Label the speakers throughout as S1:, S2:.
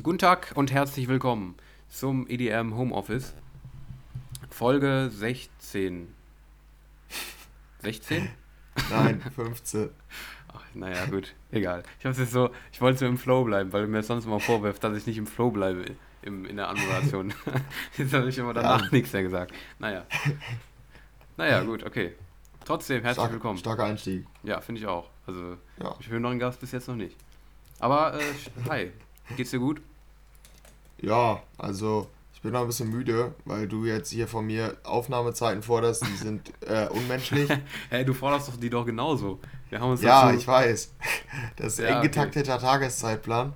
S1: Guten Tag und herzlich willkommen zum EDM Homeoffice. Folge 16. 16?
S2: Nein, 15.
S1: Ach, naja, gut, egal. Ich hab's jetzt so, ich wollte so im Flow bleiben, weil du mir sonst immer vorwirft, dass ich nicht im Flow bleibe im, in der Anmoderation. jetzt habe ich immer danach ja. nichts mehr gesagt. Naja. Naja, gut, okay. Trotzdem, herzlich
S2: Stark,
S1: willkommen.
S2: Starker Einstieg.
S1: Ja, finde ich auch. Also, ja. ich höre noch einen Gast bis jetzt noch nicht. Aber, äh, hi, geht's dir gut?
S2: Ja, also ich bin noch ein bisschen müde, weil du jetzt hier von mir Aufnahmezeiten forderst, die sind äh, unmenschlich.
S1: hey, du forderst doch die doch genauso.
S2: Wir haben uns ja, ich weiß. Das ist ja, eng getakteter okay. Tageszeitplan.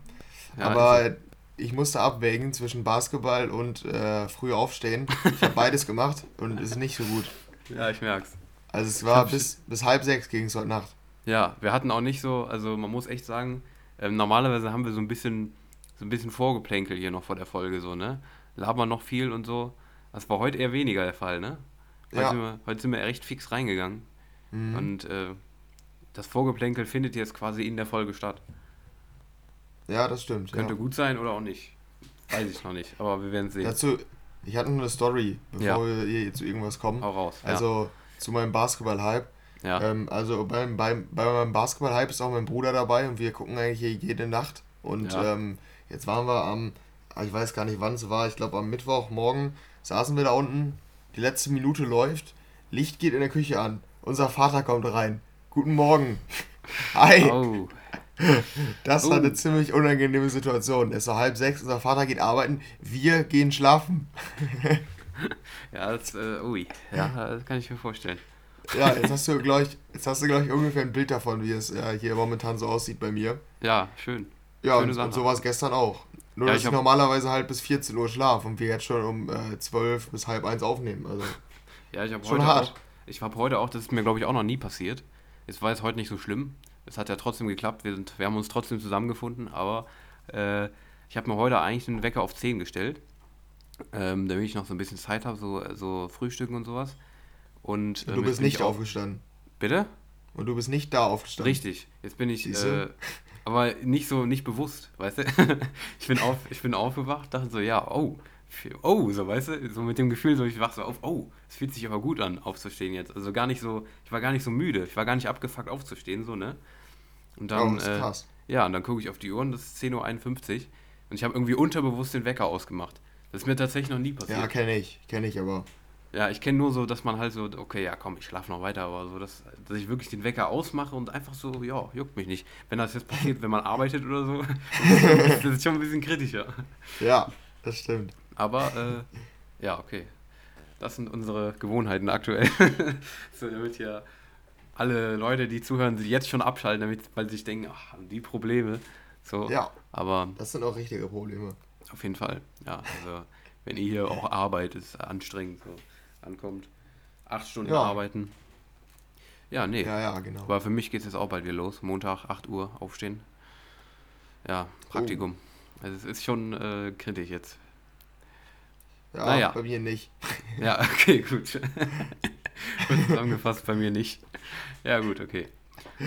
S2: Ja, Aber also. ich musste abwägen zwischen Basketball und äh, früh aufstehen. Ich habe beides gemacht und es ist nicht so gut.
S1: Ja, ich merk's.
S2: Also es war bis, bis halb sechs ging es heute Nacht.
S1: Ja, wir hatten auch nicht so, also man muss echt sagen, äh, normalerweise haben wir so ein bisschen so ein bisschen Vorgeplänkel hier noch vor der Folge, so, ne? Labern noch viel und so. Das war heute eher weniger der Fall, ne? Heute, ja. sind, wir, heute sind wir recht fix reingegangen. Mhm. Und äh, das Vorgeplänkel findet jetzt quasi in der Folge statt.
S2: Ja, das stimmt.
S1: Könnte
S2: ja.
S1: gut sein oder auch nicht. Weiß ich noch nicht, aber wir werden sehen.
S2: Dazu, ich hatte nur eine Story, bevor ja. wir hier zu irgendwas kommen.
S1: Hau raus.
S2: Also zu meinem Basketball-Hype. Ja. Ähm, also beim, beim, bei meinem Basketball-Hype ist auch mein Bruder dabei und wir gucken eigentlich jede Nacht. Und ähm, Jetzt waren wir am, ah, ich weiß gar nicht wann es war, ich glaube am Mittwochmorgen saßen wir da unten, die letzte Minute läuft, Licht geht in der Küche an, unser Vater kommt rein. Guten Morgen. Hi. Oh. Das war eine ziemlich unangenehme Situation. Es war halb sechs, unser Vater geht arbeiten, wir gehen schlafen.
S1: ja, das, äh, ui. ja, das kann ich mir vorstellen.
S2: Ja, jetzt hast du, glaube ich, jetzt hast du, glaube ich, ungefähr ein Bild davon, wie es äh, hier momentan so aussieht bei mir.
S1: Ja, schön.
S2: Ja, und, und so war es gestern auch. Nur, ja, dass ich, ich normalerweise halt bis 14 Uhr schlafe und wir jetzt schon um äh, 12 bis halb eins aufnehmen. Also,
S1: ja, ich habe heute hart. Auch, ich habe heute auch, das ist mir glaube ich auch noch nie passiert. Es war jetzt heute nicht so schlimm. Es hat ja trotzdem geklappt. Wir, sind, wir haben uns trotzdem zusammengefunden, aber äh, ich habe mir heute eigentlich einen Wecker auf 10 gestellt. Ähm, damit ich noch so ein bisschen Zeit habe, so, so Frühstücken und sowas. Und,
S2: und du ähm, bist nicht aufgestanden.
S1: Bitte?
S2: Und du bist nicht da aufgestanden.
S1: Richtig. Jetzt bin ich. Äh, aber nicht so, nicht bewusst, weißt du? ich, bin auf, ich bin aufgewacht, dachte so, ja, oh, oh, so, weißt du? So mit dem Gefühl, so, ich wach so auf, oh, es fühlt sich aber gut an, aufzustehen jetzt. Also gar nicht so, ich war gar nicht so müde, ich war gar nicht abgefuckt aufzustehen, so, ne? Und dann, oh. Äh, ja, und dann gucke ich auf die Uhr und das ist 10.51 Uhr und ich habe irgendwie unterbewusst den Wecker ausgemacht. Das ist mir tatsächlich noch nie passiert.
S2: Ja, kenne ich, kenne ich aber.
S1: Ja, ich kenne nur so, dass man halt so, okay, ja komm, ich schlafe noch weiter, aber so, dass, dass ich wirklich den Wecker ausmache und einfach so, ja, juckt mich nicht. Wenn das jetzt passiert, wenn man arbeitet oder so, das ist schon ein bisschen kritischer.
S2: Ja, das stimmt.
S1: Aber, äh, ja, okay. Das sind unsere Gewohnheiten aktuell. so, damit ja alle Leute, die zuhören, sich jetzt schon abschalten, damit, weil sie sich denken, ach, die Probleme. So,
S2: ja,
S1: aber.
S2: Das sind auch richtige Probleme.
S1: Auf jeden Fall, ja. Also, wenn ihr hier auch arbeitet, ist anstrengend. So ankommt. Acht Stunden ja. arbeiten. Ja, nee.
S2: Ja, ja, genau.
S1: Aber für mich geht es jetzt auch bald wieder los. Montag, 8 Uhr aufstehen. Ja, Praktikum. Oh. Also es ist schon äh, kritisch jetzt.
S2: Ja, naja. bei mir nicht.
S1: ja, okay, gut. Zusammengefasst, bei mir nicht. Ja, gut, okay.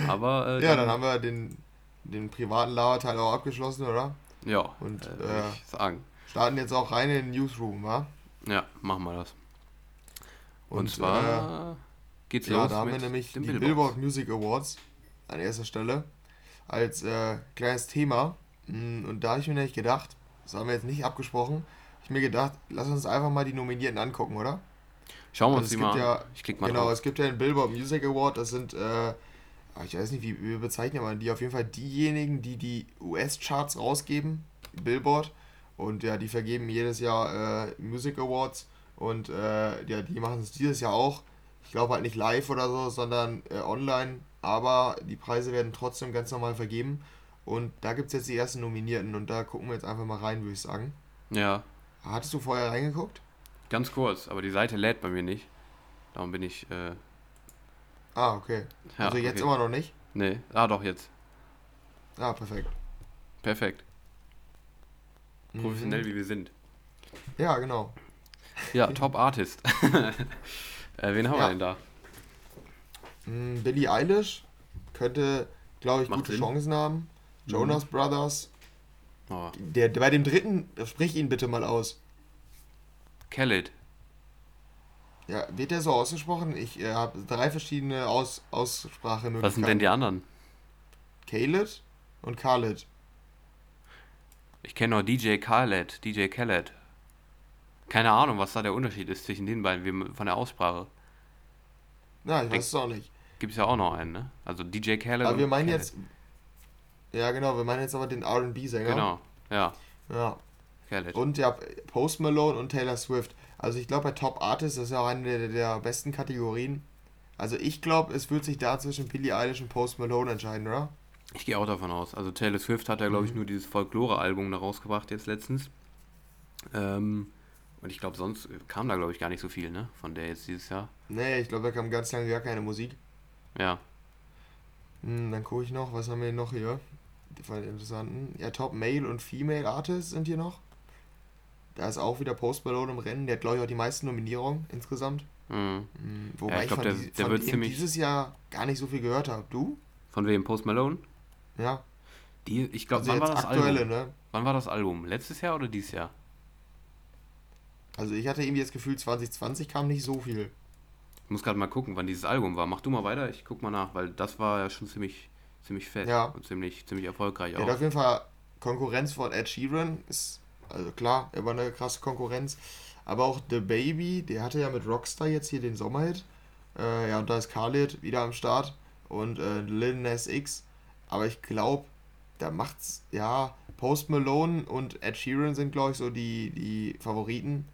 S1: Aber.
S2: Äh, ja, dann, dann, haben wir den, den privaten Laberteil auch abgeschlossen, oder?
S1: Ja.
S2: Und äh, ich sagen. starten jetzt auch rein in den Newsroom, wa?
S1: Ja, machen wir das. Und, und zwar äh, geht's
S2: ja, los. Ja, da haben wir nämlich die Billboard. Billboard Music Awards an erster Stelle als äh, kleines Thema. Mm, und da habe ich mir nämlich gedacht, das haben wir jetzt nicht abgesprochen, ich mir gedacht, lass uns einfach mal die Nominierten angucken, oder?
S1: Schauen wir uns die mal
S2: ja, Ich klick mal Genau, drauf. es gibt ja den Billboard Music Award, das sind, äh, ich weiß nicht, wie wir bezeichnen man die, auf jeden Fall diejenigen, die die US-Charts rausgeben, Billboard. Und ja, die vergeben jedes Jahr äh, Music Awards. Und äh, ja, die machen es dieses Jahr auch. Ich glaube halt nicht live oder so, sondern äh, online. Aber die Preise werden trotzdem ganz normal vergeben. Und da gibt es jetzt die ersten Nominierten und da gucken wir jetzt einfach mal rein, würde ich sagen.
S1: Ja.
S2: Hattest du vorher reingeguckt?
S1: Ganz kurz, aber die Seite lädt bei mir nicht. Darum bin ich. Äh
S2: ah, okay. Ja, also jetzt okay. immer noch nicht?
S1: Nee, ah doch, jetzt.
S2: Ah, perfekt.
S1: Perfekt. Professionell mhm. wie wir sind.
S2: Ja, genau.
S1: Ja, Top Artist. äh, wen haben ja. wir denn da?
S2: Mm, Billie Eilish könnte, glaube ich, Macht gute Sinn. Chancen haben. Jonas mhm. Brothers Oh. Der, der, bei dem dritten, sprich ihn bitte mal aus.
S1: Khaled.
S2: Ja, wird der so ausgesprochen? Ich äh, habe drei verschiedene Aus Aussprachemöglichkeiten.
S1: Was sind denn die anderen?
S2: Khaled und Khaled.
S1: Ich kenne noch DJ Khaled, DJ Khaled. Keine Ahnung, was da der Unterschied ist zwischen den beiden wie von der Aussprache.
S2: Ja, ich weiß es auch nicht.
S1: Gibt es ja auch noch einen, ne? Also DJ Khaled.
S2: Aber wir meinen Khaled. jetzt. Ja, genau, wir meinen jetzt aber den RB-Sänger.
S1: Genau, ja.
S2: Ja. Khaled. Und ja, Post Malone und Taylor Swift. Also ich glaube, bei Top Artists ist ja auch eine der, der besten Kategorien. Also ich glaube, es wird sich da zwischen Billie Eilish und Post Malone entscheiden, oder?
S1: Ich gehe auch davon aus. Also Taylor Swift hat ja, glaube ich, mhm. nur dieses Folklore-Album da rausgebracht jetzt letztens. Ähm, und ich glaube, sonst kam da, glaube ich, gar nicht so viel, ne? Von der jetzt dieses Jahr.
S2: Nee, ich glaube, da kam ganz lange gar keine Musik.
S1: Ja.
S2: Hm, dann gucke ich noch, was haben wir noch hier? Die von den interessanten. Ja, Top Male und Female Artists sind hier noch. Da ist auch wieder Post Malone im Rennen. Der hat, glaube ich, auch die meisten Nominierungen insgesamt. Mhm. Hm, wobei ja, ich, glaub, ich von, der, der von wird dieses Jahr gar nicht so viel gehört habe. Du?
S1: Von wem? Post Malone?
S2: Ja.
S1: Die, ich glaube, also wann war das aktuelle, Album? Ne? Wann war das Album? Letztes Jahr oder dieses Jahr?
S2: Also ich hatte irgendwie das Gefühl, 2020 kam nicht so viel.
S1: Ich muss gerade mal gucken, wann dieses Album war. Mach du mal weiter, ich guck mal nach, weil das war ja schon ziemlich, ziemlich fett
S2: ja.
S1: und ziemlich, ziemlich erfolgreich
S2: ja, auch. Ja, auf jeden Fall Konkurrenz von Ed Sheeran ist, also klar, er war eine krasse Konkurrenz. Aber auch The Baby, der hatte ja mit Rockstar jetzt hier den Sommerhit. Äh, ja, und da ist Khalid wieder am Start und äh, Lil Nas X. Aber ich glaube, da macht's, ja, Post Malone und Ed Sheeran sind, glaube ich, so die, die Favoriten.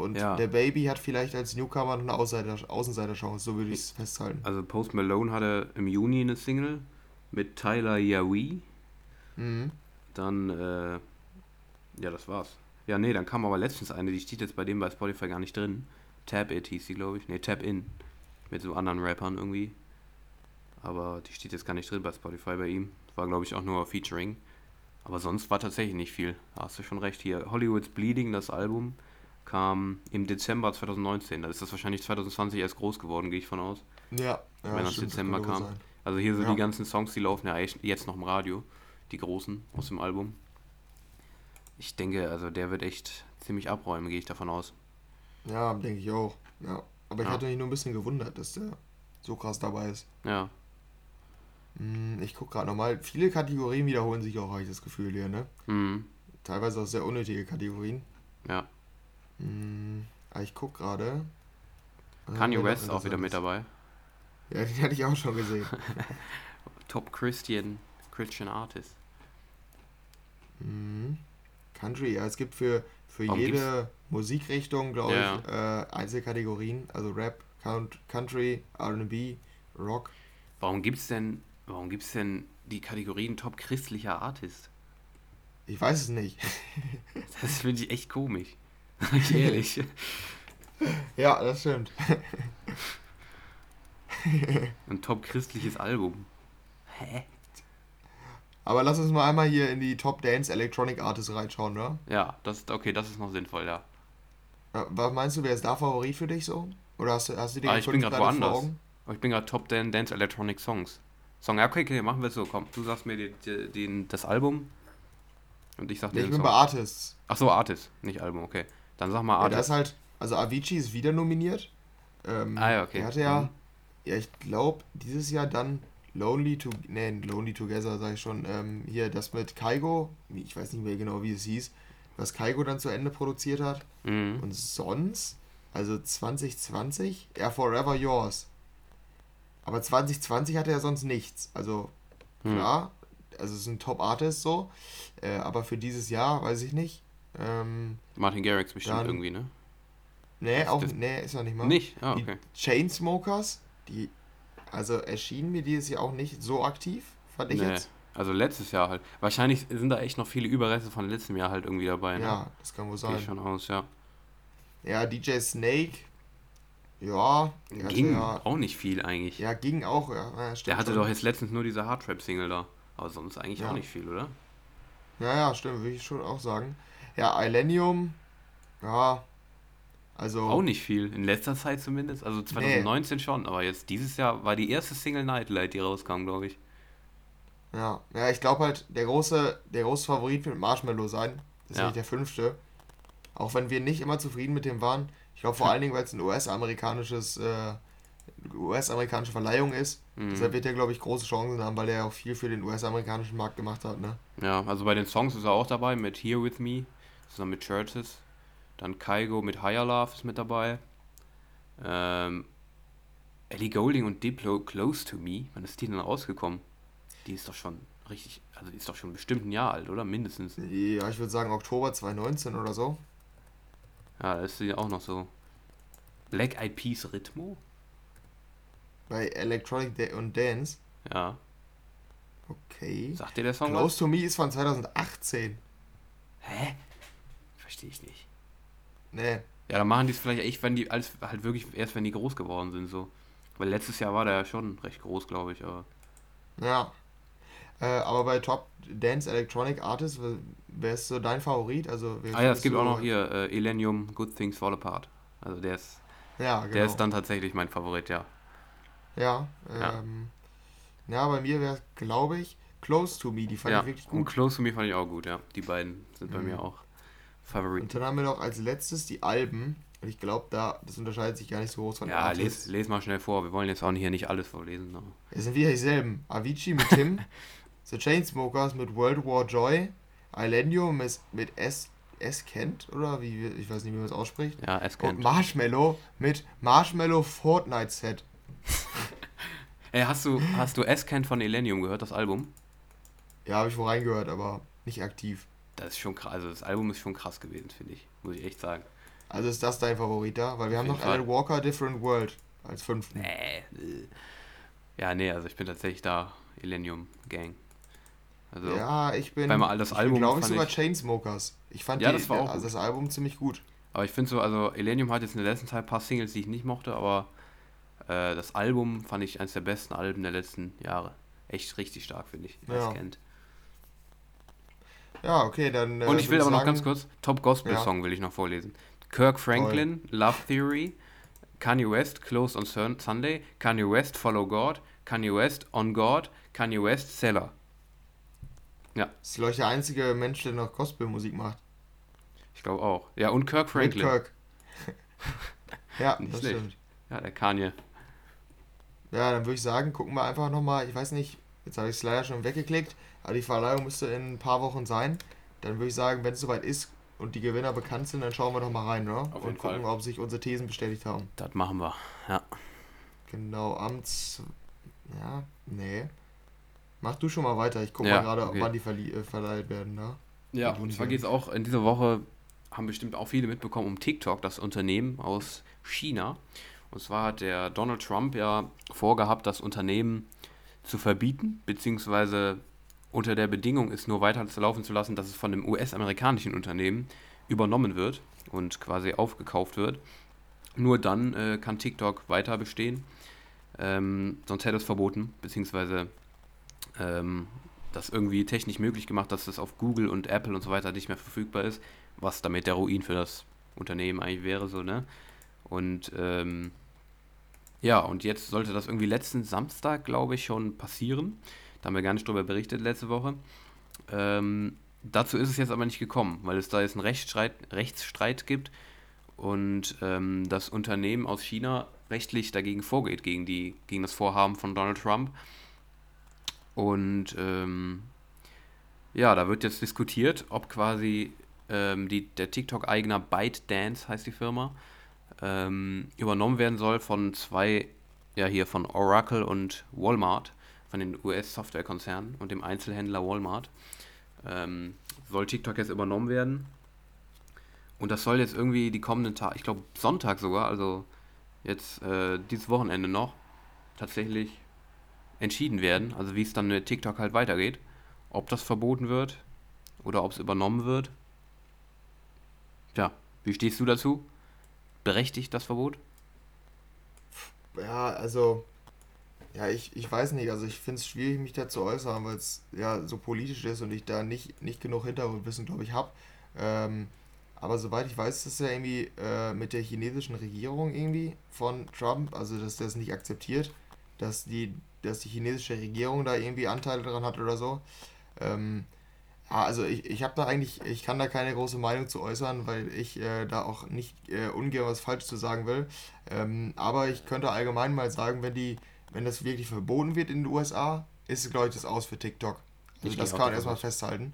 S2: Und ja. der Baby hat vielleicht als Newcomer noch eine Außenseiter, Außenseiterchance, so würde ich es festhalten.
S1: Also Post Malone hatte im Juni eine Single mit Tyler Yawi. Mhm. Dann, äh, ja, das war's. Ja, nee, dann kam aber letztens eine, die steht jetzt bei dem bei Spotify gar nicht drin. Tab It hieß sie, glaube ich. Nee, Tab In. Mit so anderen Rappern irgendwie. Aber die steht jetzt gar nicht drin bei Spotify bei ihm. War, glaube ich, auch nur Featuring. Aber sonst war tatsächlich nicht viel. Da hast du schon recht. Hier, Hollywood's Bleeding, das Album, kam im Dezember 2019. Da ist das wahrscheinlich 2020 erst groß geworden, gehe ich von aus.
S2: Ja,
S1: ja Wenn das stimmt, Dezember kam. Sein. Also hier so ja. die ganzen Songs, die laufen ja jetzt noch im Radio. Die großen aus dem Album. Ich denke, also der wird echt ziemlich abräumen, gehe ich davon aus.
S2: Ja, denke ich auch. Ja. Aber ich ja. hatte mich nur ein bisschen gewundert, dass der so krass dabei ist.
S1: Ja.
S2: Hm, ich gucke gerade nochmal. Viele Kategorien wiederholen sich auch, habe ich das Gefühl hier, ne? Mhm. Teilweise auch sehr unnötige Kategorien.
S1: Ja.
S2: Mhm. Aber ich gucke gerade.
S1: Kanye West auch wieder mit dabei.
S2: Ja, den hatte ich auch schon gesehen.
S1: Top Christian, Christian Artist.
S2: Mhm. Country, ja, es gibt für, für jede gibt's? Musikrichtung, glaube ja. ich, äh, Einzelkategorien. Also Rap, Country, RB, Rock.
S1: Warum gibt es denn Warum denn die Kategorien Top christlicher Artist?
S2: Ich weiß es nicht.
S1: das finde ich echt komisch. ehrlich.
S2: ja, das stimmt.
S1: Ein top christliches Album. Hä?
S2: Aber lass uns mal einmal hier in die Top Dance Electronic Artists reinschauen, oder?
S1: Ja, das ist okay, das ist noch sinnvoll, ja.
S2: Was meinst du, wer ist da Favorit für dich so? Oder hast du, hast du
S1: die ah, ich bin gerade woanders. Aber ich bin gerade Top Dance Electronic Songs. Song, ja, okay, okay, machen wir es so. Komm, du sagst mir die, die, das Album und ich sag dir
S2: nee, Ich bin Song. bei Artists.
S1: Ach so, Artist, nicht Album, okay. Dann sag mal
S2: Artist. Ja, das ist halt, also Avicii ist wieder nominiert. Ähm,
S1: ah ja, okay.
S2: Er hatte ja, mhm. ja, ich glaube, dieses Jahr dann Lonely to, nee, Lonely Together, sag ich schon, ähm, hier das mit Kaigo, ich weiß nicht mehr genau, wie es hieß, was Kaigo dann zu Ende produziert hat. Mhm. Und sonst, also 2020, ja, Forever Yours. Aber 2020 hatte er sonst nichts. Also hm. klar, also es ist ein Top-Artist so, äh, aber für dieses Jahr weiß ich nicht. Ähm,
S1: Martin Garrix bestimmt dann, irgendwie, ne?
S2: Nee, auch, nee, ist er nicht mal.
S1: Nicht? Ah, okay.
S2: Die Chainsmokers, die, also erschienen mir dieses Jahr auch nicht so aktiv, fand ich nee. jetzt.
S1: Also letztes Jahr halt. Wahrscheinlich sind da echt noch viele Überreste von letztem Jahr halt irgendwie dabei. Ne?
S2: Ja, das kann wohl sein.
S1: Gehe schon aus, ja.
S2: Ja, DJ Snake ja,
S1: ging ja, auch nicht viel eigentlich.
S2: Ja, ging auch, ja. ja
S1: der hatte schon. doch jetzt letztens nur diese Hardtrap-Single da. Aber sonst eigentlich ja. auch nicht viel, oder?
S2: Ja, ja, stimmt, würde ich schon auch sagen. Ja, Ilenium, ja, also.
S1: Auch nicht viel, in letzter Zeit zumindest. Also 2019 nee. schon, aber jetzt dieses Jahr war die erste Single Nightlight, die rauskam, glaube ich.
S2: Ja, ja ich glaube halt, der große, der große Favorit wird Marshmallow sein. Das ist ja. der fünfte. Auch wenn wir nicht immer zufrieden mit dem waren. Ich glaube vor allen Dingen, weil es ein US-amerikanisches, äh, US-amerikanische Verleihung ist. Mhm. Deshalb wird er, glaube ich, große Chancen haben, weil er auch viel für den US-amerikanischen Markt gemacht hat, ne?
S1: Ja, also bei den Songs ist er auch dabei mit Here With Me, zusammen mit Churches. Dann Kaigo mit Higher Love ist mit dabei. Ähm, Ellie Golding und Diplo Close to Me. Wann ist die denn rausgekommen? Die ist doch schon richtig, also die ist doch schon bestimmt ein Jahr alt, oder? Mindestens.
S2: Ja, ich würde sagen Oktober 2019 oder so.
S1: Ja, da ist sie auch noch so. Black Eyed Peas Rhythmo?
S2: Bei Electronic da und Dance?
S1: Ja.
S2: Okay.
S1: Sagt dir der Song
S2: Close was? to Me ist von 2018.
S1: Hä? Verstehe ich nicht.
S2: Nee.
S1: Ja, dann machen die es vielleicht echt, wenn die alles halt wirklich erst, wenn die groß geworden sind, so. Weil letztes Jahr war der ja schon recht groß, glaube ich, aber.
S2: Ja. Äh, aber bei Top Dance Electronic Artists, wer ist so dein Favorit? Also,
S1: ah ja, es gibt auch noch hier äh, Elenium Good Things Fall Apart. Also der ist.
S2: Ja, genau.
S1: Der ist dann tatsächlich mein Favorit, ja.
S2: Ja, ähm, ja. ja bei mir wäre es, glaube ich, Close to Me, die fand
S1: ja,
S2: ich wirklich
S1: gut. Und Close to Me fand ich auch gut, ja. Die beiden sind mhm. bei mir auch
S2: Favoriten. Und dann haben wir noch als letztes die Alben. Und ich glaube, da, das unterscheidet sich gar nicht so groß
S1: von Ja, les, les mal schnell vor. Wir wollen jetzt auch hier nicht alles vorlesen. Ne?
S2: Es sind wieder dieselben. Avicii mit Tim, The Chainsmokers mit World War Joy, Ilendio mit, mit S, S Kent, oder wie, ich weiß nicht, wie man es ausspricht.
S1: Ja, S Kent.
S2: Und Marshmallow mit Marshmallow Fortnite Set.
S1: Ey, hast du, hast du S Kent von Elenium gehört, das Album?
S2: Ja, habe ich wo reingehört, aber nicht aktiv.
S1: Das ist schon krass, also das Album ist schon krass gewesen, finde ich. Muss ich echt sagen.
S2: Also ist das dein Favorit da? Weil wir Auf haben noch Alan Walker Different World als fünften.
S1: Nee. Ja, nee, also ich bin tatsächlich da Elenium Gang.
S2: Also, ja, ich bin.
S1: Beim das Album.
S2: Glaube ich sogar ich, Chainsmokers. Ich fand
S1: ja, die, das, war auch
S2: also das Album ziemlich gut.
S1: Aber ich finde so, also Elenium hat jetzt in der letzten Zeit ein paar Singles, die ich nicht mochte, aber äh, das Album fand ich eines der besten Alben der letzten Jahre. Echt richtig stark, finde ich. Wer
S2: ja. kennt. Ja, okay, dann.
S1: Äh, Und ich will aber sagen, noch ganz kurz: Top Gospel Song ja. will ich noch vorlesen. Kirk Franklin, Toll. Love Theory, Kanye West, Close on Sunday, Kanye West, Follow God, Kanye West, On God, Kanye West, Seller.
S2: Ja. Das ist, ich, der einzige Mensch, der noch Gospelmusik macht.
S1: Ich glaube auch. Ja, und Kirk Franklin.
S2: Mit Kirk. ja,
S1: Nicht das schlecht. stimmt. Ja, der Kanye.
S2: Ja, dann würde ich sagen, gucken wir einfach nochmal, ich weiß nicht, jetzt habe ich es leider schon weggeklickt, aber die Verleihung müsste in ein paar Wochen sein. Dann würde ich sagen, wenn es soweit ist und die Gewinner bekannt sind, dann schauen wir doch mal rein, ne? Auf und gucken, Fall. ob sich unsere Thesen bestätigt haben.
S1: Das machen wir, ja.
S2: Genau, Amts. Ja, nee. Mach du schon mal weiter. Ich gucke ja, mal gerade, okay. wann die verli- äh, verleiht werden, ne?
S1: Ja, und zwar geht es auch in dieser Woche, haben bestimmt auch viele mitbekommen, um TikTok, das Unternehmen aus China. Und zwar hat der Donald Trump ja vorgehabt, das Unternehmen zu verbieten, beziehungsweise unter der Bedingung, es nur weiter laufen zu lassen, dass es von dem US-amerikanischen Unternehmen übernommen wird und quasi aufgekauft wird. Nur dann äh, kann TikTok weiter bestehen. Ähm, sonst hätte es verboten, beziehungsweise ähm, das irgendwie technisch möglich gemacht, dass es auf Google und Apple und so weiter nicht mehr verfügbar ist, was damit der Ruin für das Unternehmen eigentlich wäre, so, ne? Und ähm, ja, und jetzt sollte das irgendwie letzten Samstag, glaube ich, schon passieren. Da haben wir gar nicht drüber berichtet letzte Woche. Ähm, dazu ist es jetzt aber nicht gekommen, weil es da jetzt einen Rechtsstreit, Rechtsstreit gibt und ähm, das Unternehmen aus China rechtlich dagegen vorgeht, gegen, die, gegen das Vorhaben von Donald Trump. Und ähm, ja, da wird jetzt diskutiert, ob quasi ähm, die, der TikTok-Eigner ByteDance heißt die Firma, ähm, übernommen werden soll von zwei, ja hier von Oracle und Walmart, von den US-Softwarekonzernen und dem Einzelhändler Walmart. Ähm, soll TikTok jetzt übernommen werden. Und das soll jetzt irgendwie die kommenden Tage, ich glaube Sonntag sogar, also jetzt äh, dieses Wochenende noch, tatsächlich entschieden werden. Also wie es dann mit TikTok halt weitergeht. Ob das verboten wird oder ob es übernommen wird. Tja, wie stehst du dazu? berechtigt, das Verbot?
S2: Ja, also, ja, ich, ich weiß nicht, also ich finde es schwierig, mich da zu äußern, weil es ja so politisch ist und ich da nicht, nicht genug Hintergrundwissen, glaube ich, habe. Ähm, aber soweit ich weiß, ist es ja irgendwie äh, mit der chinesischen Regierung irgendwie von Trump, also dass der es nicht akzeptiert, dass die dass die chinesische Regierung da irgendwie Anteile dran hat oder so. Ähm, also ich, ich habe da eigentlich, ich kann da keine große Meinung zu äußern, weil ich äh, da auch nicht äh, ungern was falsch zu sagen will. Ähm, aber ich könnte allgemein mal sagen, wenn die, wenn das wirklich verboten wird in den USA, ist es, glaube ich, das aus für TikTok. Also das kann man erstmal festhalten.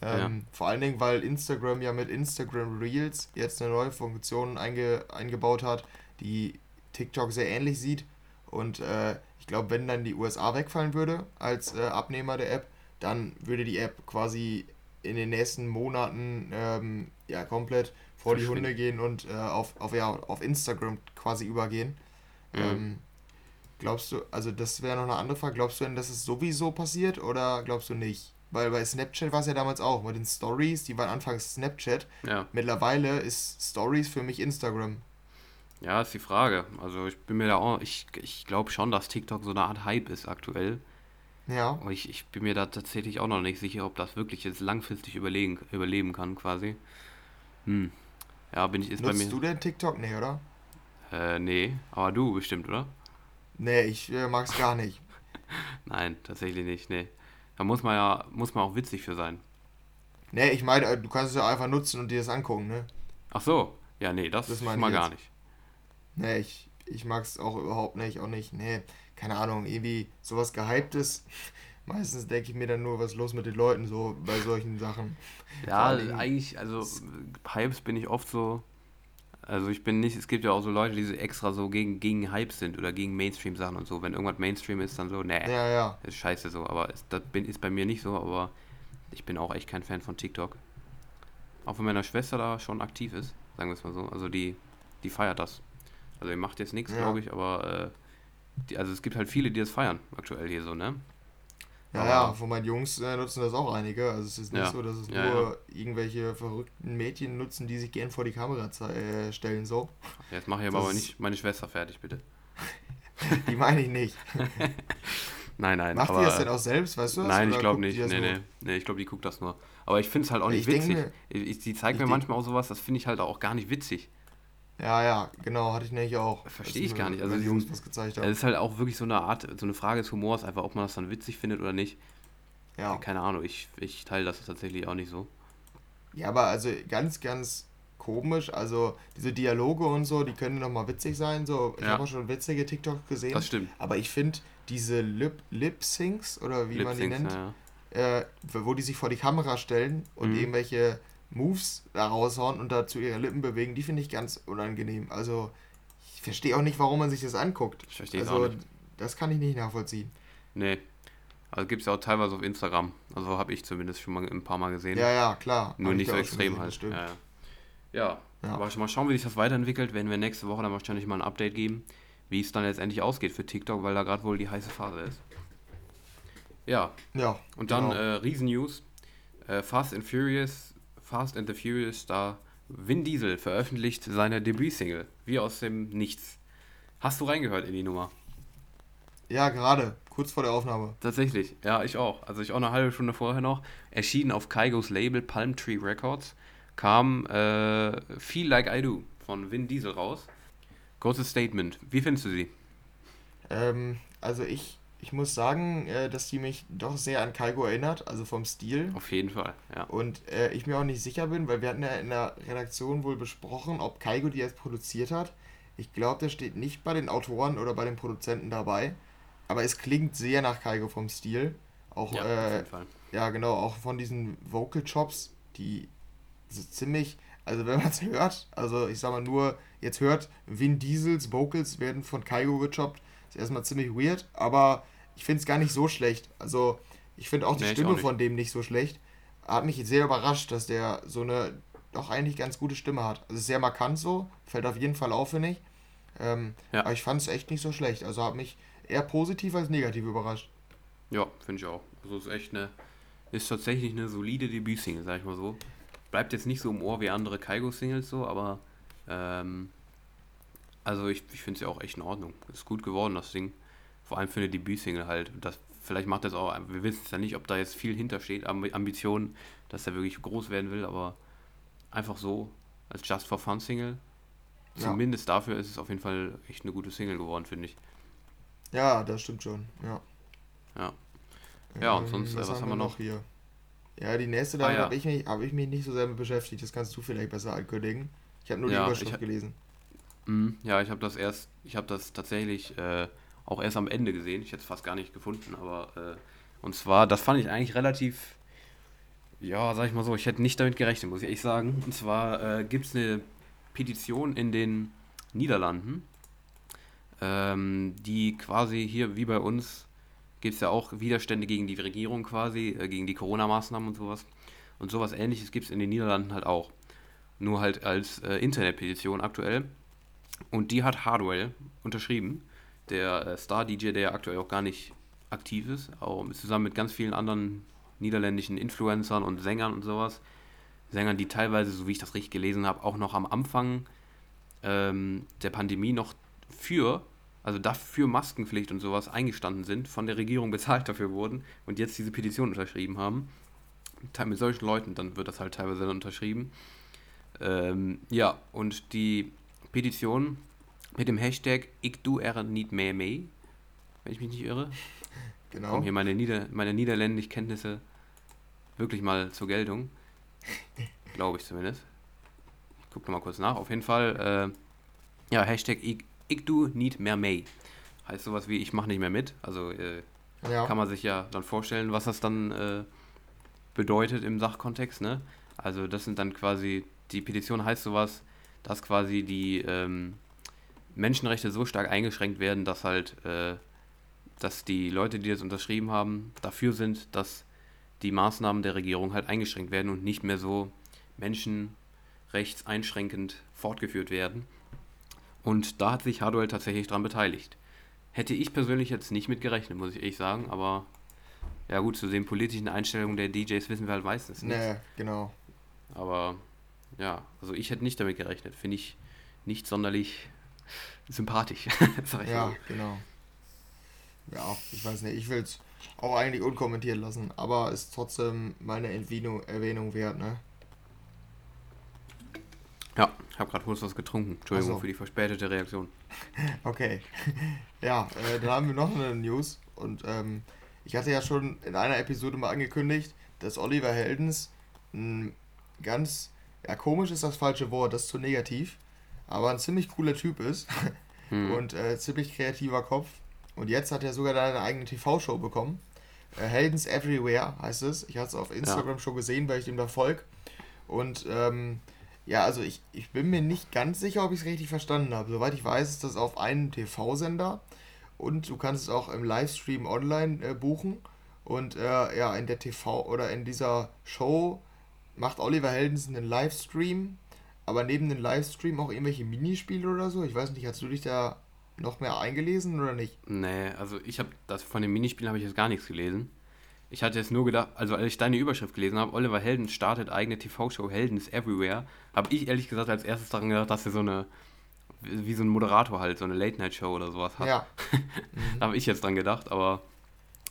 S2: Ähm, ja. Vor allen Dingen, weil Instagram ja mit Instagram Reels jetzt eine neue Funktion einge, eingebaut hat, die TikTok sehr ähnlich sieht. Und äh, ich glaube, wenn dann die USA wegfallen würde als äh, Abnehmer der App, dann würde die App quasi in den nächsten Monaten ähm, ja komplett vor die Hunde gehen und äh, auf, auf, ja, auf Instagram quasi übergehen. Mhm. Ähm, glaubst du, also das wäre noch eine andere Frage, glaubst du denn, dass es sowieso passiert oder glaubst du nicht? Weil bei Snapchat war es ja damals auch mit den Stories, die waren anfangs Snapchat. Ja. Mittlerweile ist Stories für mich Instagram.
S1: Ja, ist die Frage. Also ich bin mir da auch, ich, ich glaube schon, dass TikTok so eine Art Hype ist aktuell. Ja. Und ich, ich bin mir da tatsächlich auch noch nicht sicher, ob das wirklich jetzt langfristig überlegen, überleben kann, quasi. Hm. Ja, bin ich, ist
S2: Nutzt bei mir. du denn TikTok? Nee, oder?
S1: Äh, nee. Aber du bestimmt, oder?
S2: Nee, ich äh, mag's gar nicht.
S1: Nein, tatsächlich nicht, nee. Da muss man ja, muss man auch witzig für sein.
S2: Nee, ich meine, äh, du kannst es ja einfach nutzen und dir das angucken, ne?
S1: Ach so. Ja, nee, das, das mal gar nicht.
S2: Nee, ich, ich mag's auch überhaupt nicht, auch nicht. Nee, keine Ahnung, irgendwie sowas Gehyptes. Meistens denke ich mir dann nur, was ist los mit den Leuten so bei solchen Sachen.
S1: Ja, eigentlich, also Hypes bin ich oft so. Also ich bin nicht, es gibt ja auch so Leute, die so extra so gegen, gegen Hypes sind oder gegen Mainstream-Sachen und so. Wenn irgendwas Mainstream ist, dann so, nee, ja, ja. ist scheiße so. Aber es, das bin, ist bei mir nicht so, aber ich bin auch echt kein Fan von TikTok. Auch wenn meine Schwester da schon aktiv ist, sagen wir es mal so. Also die, die feiert das. Also ihr macht jetzt nichts, ja. glaube ich, aber äh, die, also es gibt halt viele, die das feiern, aktuell hier so, ne?
S2: Ja, Aber ja, von meinen Jungs äh, nutzen das auch einige. Also es ist nicht ja. so, dass es ja, nur ja. irgendwelche verrückten Mädchen nutzen, die sich gern vor die Kamera äh, stellen, so.
S1: Jetzt mache ich aber, aber nicht meine Schwester fertig, bitte.
S2: die meine ich nicht.
S1: nein, nein.
S2: Macht aber, die das denn auch selbst, weißt du das?
S1: Nein, ich glaube nicht. Nee, nee, nee, ich glaube, die guckt das nur. Aber ich finde es halt auch nicht ich witzig. Denke, ich, die zeigt mir manchmal auch sowas, das finde ich halt auch gar nicht witzig.
S2: Ja, ja, genau, hatte ich nämlich auch.
S1: Verstehe ich gar nicht. Also die Jungs was gezeigt haben. Es ist halt auch wirklich so eine Art, so eine Frage des Humors, einfach ob man das dann witzig findet oder nicht. Ja. Keine Ahnung, ich, ich teile das tatsächlich auch nicht so.
S2: Ja, aber also ganz, ganz komisch. Also diese Dialoge und so, die können nochmal witzig sein. So, ich ja. habe auch schon witzige TikTok gesehen. Das stimmt. Aber ich finde diese Lip, Lip Syncs oder wie Lip man die nennt, ja, ja. Äh, wo die sich vor die Kamera stellen und mhm. irgendwelche Moves da raushauen und dazu ihre Lippen bewegen, die finde ich ganz unangenehm. Also ich verstehe auch nicht, warum man sich das anguckt. Ich verstehe also, auch nicht. Das kann ich nicht nachvollziehen.
S1: Nee. Also gibt es ja auch teilweise auf Instagram. Also habe ich zumindest schon mal ein paar Mal gesehen.
S2: Ja, ja, klar.
S1: Nur nicht so extrem halt. Ja, ja. ja. ja. aber mal schauen, wie sich das weiterentwickelt. Werden wir nächste Woche dann wahrscheinlich mal ein Update geben, wie es dann letztendlich ausgeht für TikTok, weil da gerade wohl die heiße Phase ist. Ja. Ja. Und dann genau. äh, Riesen-News. Äh, Fast and Furious Fast and the Furious Star Vin Diesel veröffentlicht seine Debütsingle, wie aus dem Nichts. Hast du reingehört in die Nummer?
S2: Ja, gerade, kurz vor der Aufnahme.
S1: Tatsächlich, ja, ich auch. Also ich auch eine halbe Stunde vorher noch. Erschienen auf Kaigos Label Palm Tree Records. Kam äh, Feel Like I Do von Vin Diesel raus. Kurzes Statement. Wie findest du sie?
S2: Ähm, also ich ich muss sagen, äh, dass die mich doch sehr an Kaigo erinnert, also vom Stil.
S1: Auf jeden Fall, ja.
S2: Und äh, ich mir auch nicht sicher bin, weil wir hatten ja in der Redaktion wohl besprochen, ob Kaigo die erst produziert hat. Ich glaube, der steht nicht bei den Autoren oder bei den Produzenten dabei. Aber es klingt sehr nach Kaigo vom Stil. Auch, ja, äh, auf jeden Fall. Ja, genau, auch von diesen Vocal Chops, die so ziemlich, also wenn man es hört, also ich sag mal nur, jetzt hört, Vin Diesels Vocals werden von Kaigo gechoppt erstmal ziemlich weird, aber ich finde es gar nicht so schlecht. Also, ich finde auch die nee, Stimme auch von dem nicht so schlecht. Hat mich sehr überrascht, dass der so eine doch eigentlich ganz gute Stimme hat. Also sehr markant so, fällt auf jeden Fall auf, finde ich. Ähm, ja. Aber ich fand es echt nicht so schlecht. Also hat mich eher positiv als negativ überrascht.
S1: Ja, finde ich auch. Also ist echt eine, ist tatsächlich eine solide Debütsingle, sag ich mal so. Bleibt jetzt nicht so im Ohr wie andere Kaigo-Singles so, aber ähm, also ich, ich finde es ja auch echt in Ordnung. Ist gut geworden, das Ding. Vor allem für eine Debütsingle halt. Das, vielleicht macht das auch, wir wissen es ja nicht, ob da jetzt viel hintersteht, Ambitionen, dass er wirklich groß werden will, aber einfach so als Just for Fun Single. Ja. Zumindest dafür ist es auf jeden Fall echt eine gute Single geworden, finde ich.
S2: Ja, das stimmt schon, ja.
S1: Ja. Ja, und sonst, was, was haben wir noch?
S2: hier? Ja, die nächste, da ah, ja. habe ich, mich, hab ich mich nicht so sehr mit beschäftigt. Das kannst du vielleicht besser ankündigen. Ich habe nur ja, die Überschrift
S1: ich,
S2: gelesen.
S1: Mh, ja, ich habe das erst, ich habe das tatsächlich äh, auch erst am Ende gesehen. Ich hätte es fast gar nicht gefunden, aber äh, und zwar, das fand ich eigentlich relativ, ja, sag ich mal so, ich hätte nicht damit gerechnet, muss ich ehrlich sagen. Und zwar äh, gibt es eine Petition in den Niederlanden, ähm, die quasi hier wie bei uns gibt es ja auch Widerstände gegen die Regierung quasi, äh, gegen die Corona-Maßnahmen und sowas. Und sowas ähnliches gibt es in den Niederlanden halt auch. Nur halt als äh, Internetpetition aktuell. Und die hat Hardwell unterschrieben, der äh, Star-DJ, der ja aktuell auch gar nicht aktiv ist, auch zusammen mit ganz vielen anderen niederländischen Influencern und Sängern und sowas. Sängern, die teilweise, so wie ich das richtig gelesen habe, auch noch am Anfang ähm, der Pandemie noch für also dafür Maskenpflicht und sowas eingestanden sind, von der Regierung bezahlt dafür wurden und jetzt diese Petition unterschrieben haben. Mit solchen Leuten, dann wird das halt teilweise dann unterschrieben. Ähm, ja, und die Petition mit dem Hashtag Ich du er nicht mehr mehr, wenn ich mich nicht irre. Genau. Kommen hier meine, Nieder meine niederländischen Kenntnisse wirklich mal zur Geltung. Glaube ich zumindest. Ich gucke nochmal kurz nach. Auf jeden Fall, äh, ja, Hashtag ich, ich do nicht mehr May. Heißt sowas wie, ich mache nicht mehr mit. Also äh, ja. kann man sich ja dann vorstellen, was das dann äh, bedeutet im Sachkontext. Ne? Also das sind dann quasi, die Petition heißt sowas, dass quasi die ähm, Menschenrechte so stark eingeschränkt werden, dass halt, äh, dass die Leute, die das unterschrieben haben, dafür sind, dass die Maßnahmen der Regierung halt eingeschränkt werden und nicht mehr so menschenrechtseinschränkend fortgeführt werden. Und da hat sich Hardwell tatsächlich dran beteiligt. Hätte ich persönlich jetzt nicht mit gerechnet, muss ich ehrlich sagen, aber ja gut, zu den politischen Einstellungen der DJs wissen wir halt meistens
S2: nicht. Nee, genau.
S1: Aber ja, also ich hätte nicht damit gerechnet. Finde ich nicht sonderlich sympathisch.
S2: ja, genau. Ja, ich weiß nicht, ich will es auch eigentlich unkommentiert lassen, aber ist trotzdem meine Erwähnung wert, ne?
S1: Ja, ich habe gerade kurz was getrunken. Entschuldigung so. für die verspätete Reaktion.
S2: Okay. Ja, äh, dann haben wir noch eine News. Und ähm, ich hatte ja schon in einer Episode mal angekündigt, dass Oliver Heldens ein ganz, ja, komisch ist das falsche Wort, das ist zu negativ, aber ein ziemlich cooler Typ ist. Hm. Und äh, ziemlich kreativer Kopf. Und jetzt hat er sogar eine eigene TV-Show bekommen. Äh, Heldens Everywhere heißt es. Ich hatte es auf Instagram ja. schon gesehen, weil ich dem da folge. Und ähm, ja, also ich, ich bin mir nicht ganz sicher, ob ich es richtig verstanden habe. Soweit ich weiß, ist das auf einem TV-Sender und du kannst es auch im Livestream online äh, buchen. Und äh, ja, in der TV oder in dieser Show macht Oliver Heldens einen Livestream, aber neben dem Livestream auch irgendwelche Minispiele oder so. Ich weiß nicht, hast du dich da noch mehr eingelesen oder nicht?
S1: Nee, also ich habe das von den Minispielen habe ich jetzt gar nichts gelesen. Ich hatte jetzt nur gedacht, also als ich deine Überschrift gelesen habe, Oliver Helden startet eigene TV-Show Helden is Everywhere, habe ich ehrlich gesagt als erstes daran gedacht, dass er so eine, wie so ein Moderator halt, so eine Late-Night-Show oder sowas hat. Ja. da habe ich jetzt dran gedacht, aber.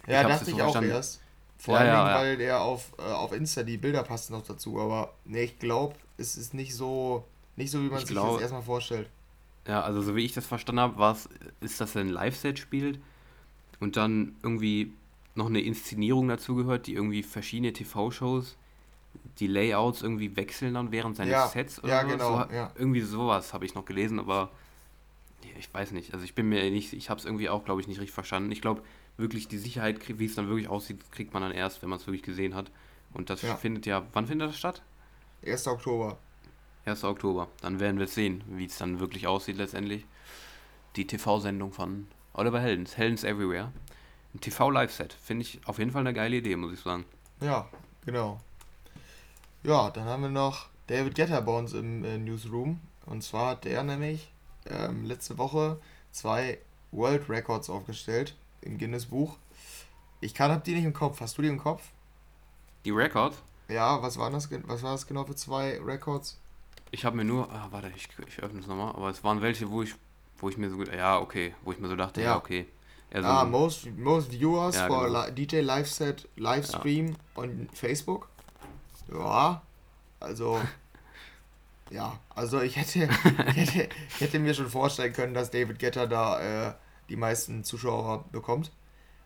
S2: Ja, dachte ich so auch verstanden. erst. Vor ja, allem, ja, weil der auf, äh, auf Insta die Bilder passen noch dazu, aber ne, ich glaube, es ist nicht so, nicht so, wie man ich sich glaub, das erstmal vorstellt.
S1: Ja, also so wie ich das verstanden habe, ist, dass er ein Live-Set spielt und dann irgendwie noch eine Inszenierung dazu gehört, die irgendwie verschiedene TV-Shows, die Layouts irgendwie wechseln dann während seines ja, Sets oder ja, so. Genau, so, ja. Irgendwie sowas habe ich noch gelesen, aber ich weiß nicht. Also ich bin mir nicht, ich habe es irgendwie auch, glaube ich, nicht richtig verstanden. Ich glaube, wirklich die Sicherheit, wie es dann wirklich aussieht, kriegt man dann erst, wenn man es wirklich gesehen hat. Und das ja. findet ja, wann findet das statt?
S2: 1. Oktober.
S1: 1. Oktober. Dann werden wir sehen, wie es dann wirklich aussieht letztendlich. Die TV-Sendung von Oliver Heldens, Heldens Everywhere. Ein TV-Live-Set. Finde ich auf jeden Fall eine geile Idee, muss ich sagen.
S2: Ja, genau. Ja, dann haben wir noch David Getter bei uns im äh, Newsroom. Und zwar hat der nämlich ähm, letzte Woche zwei World Records aufgestellt im Guinness-Buch. Ich kann, hab die nicht im Kopf. Hast du die im Kopf?
S1: Die Records?
S2: Ja, was waren das, was war das genau für zwei Records?
S1: Ich habe mir nur, ah, warte, ich, ich öffne es nochmal, aber es waren welche, wo ich, wo ich mir so, ja, okay, wo ich mir so dachte, ja, ja okay.
S2: Also, ah, most, most viewers ja, for genau. DJ Live Set, Livestream ja. on Facebook. Ja, also. ja, also ich hätte, ich hätte, ich hätte mir schon vorstellen können, dass David Getter da äh, die meisten Zuschauer bekommt.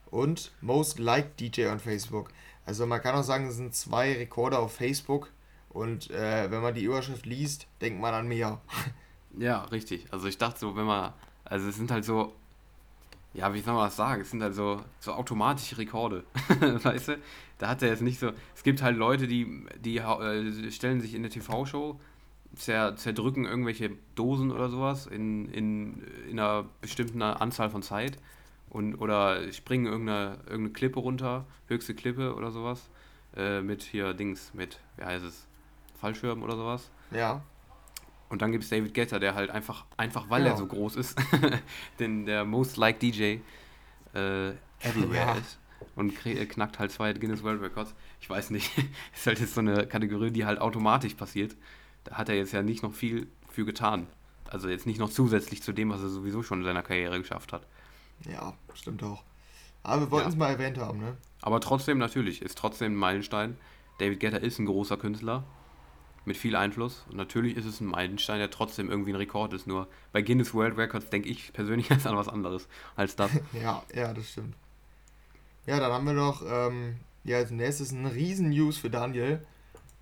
S2: Und Most Liked DJ on Facebook. Also man kann auch sagen, es sind zwei Rekorde auf Facebook. Und äh, wenn man die Überschrift liest, denkt man an mehr.
S1: Ja, richtig. Also ich dachte so, wenn man, also es sind halt so, ja, wie soll man das sagen? Es sind halt so, so automatische Rekorde. weißt du? Da hat er jetzt nicht so. Es gibt halt Leute, die, die äh, stellen sich in der TV-Show, zer, zerdrücken irgendwelche Dosen oder sowas in, in, in einer bestimmten Anzahl von Zeit und oder springen irgendeine, irgendeine Klippe runter, höchste Klippe oder sowas. Äh, mit hier Dings, mit, wie heißt es? Fallschirm oder sowas. Ja. Und dann gibt es David Guetta, der halt einfach, einfach weil ja. er so groß ist, den der Most Like DJ äh, everywhere ja. ist. Und knackt halt zwei Guinness World Records. Ich weiß nicht, ist halt jetzt so eine Kategorie, die halt automatisch passiert. Da hat er jetzt ja nicht noch viel für getan. Also jetzt nicht noch zusätzlich zu dem, was er sowieso schon in seiner Karriere geschafft hat.
S2: Ja, stimmt auch. Aber wir wollten es ja. mal erwähnt haben, ne?
S1: Aber trotzdem natürlich, ist trotzdem ein Meilenstein. David Guetta ist ein großer Künstler mit viel Einfluss. Und natürlich ist es ein Meilenstein, der trotzdem irgendwie ein Rekord ist. Nur bei Guinness World Records denke ich persönlich erst an was anderes als das.
S2: ja, ja, das stimmt. Ja, dann haben wir noch ähm, ja, als nächstes ein Riesen-News für Daniel.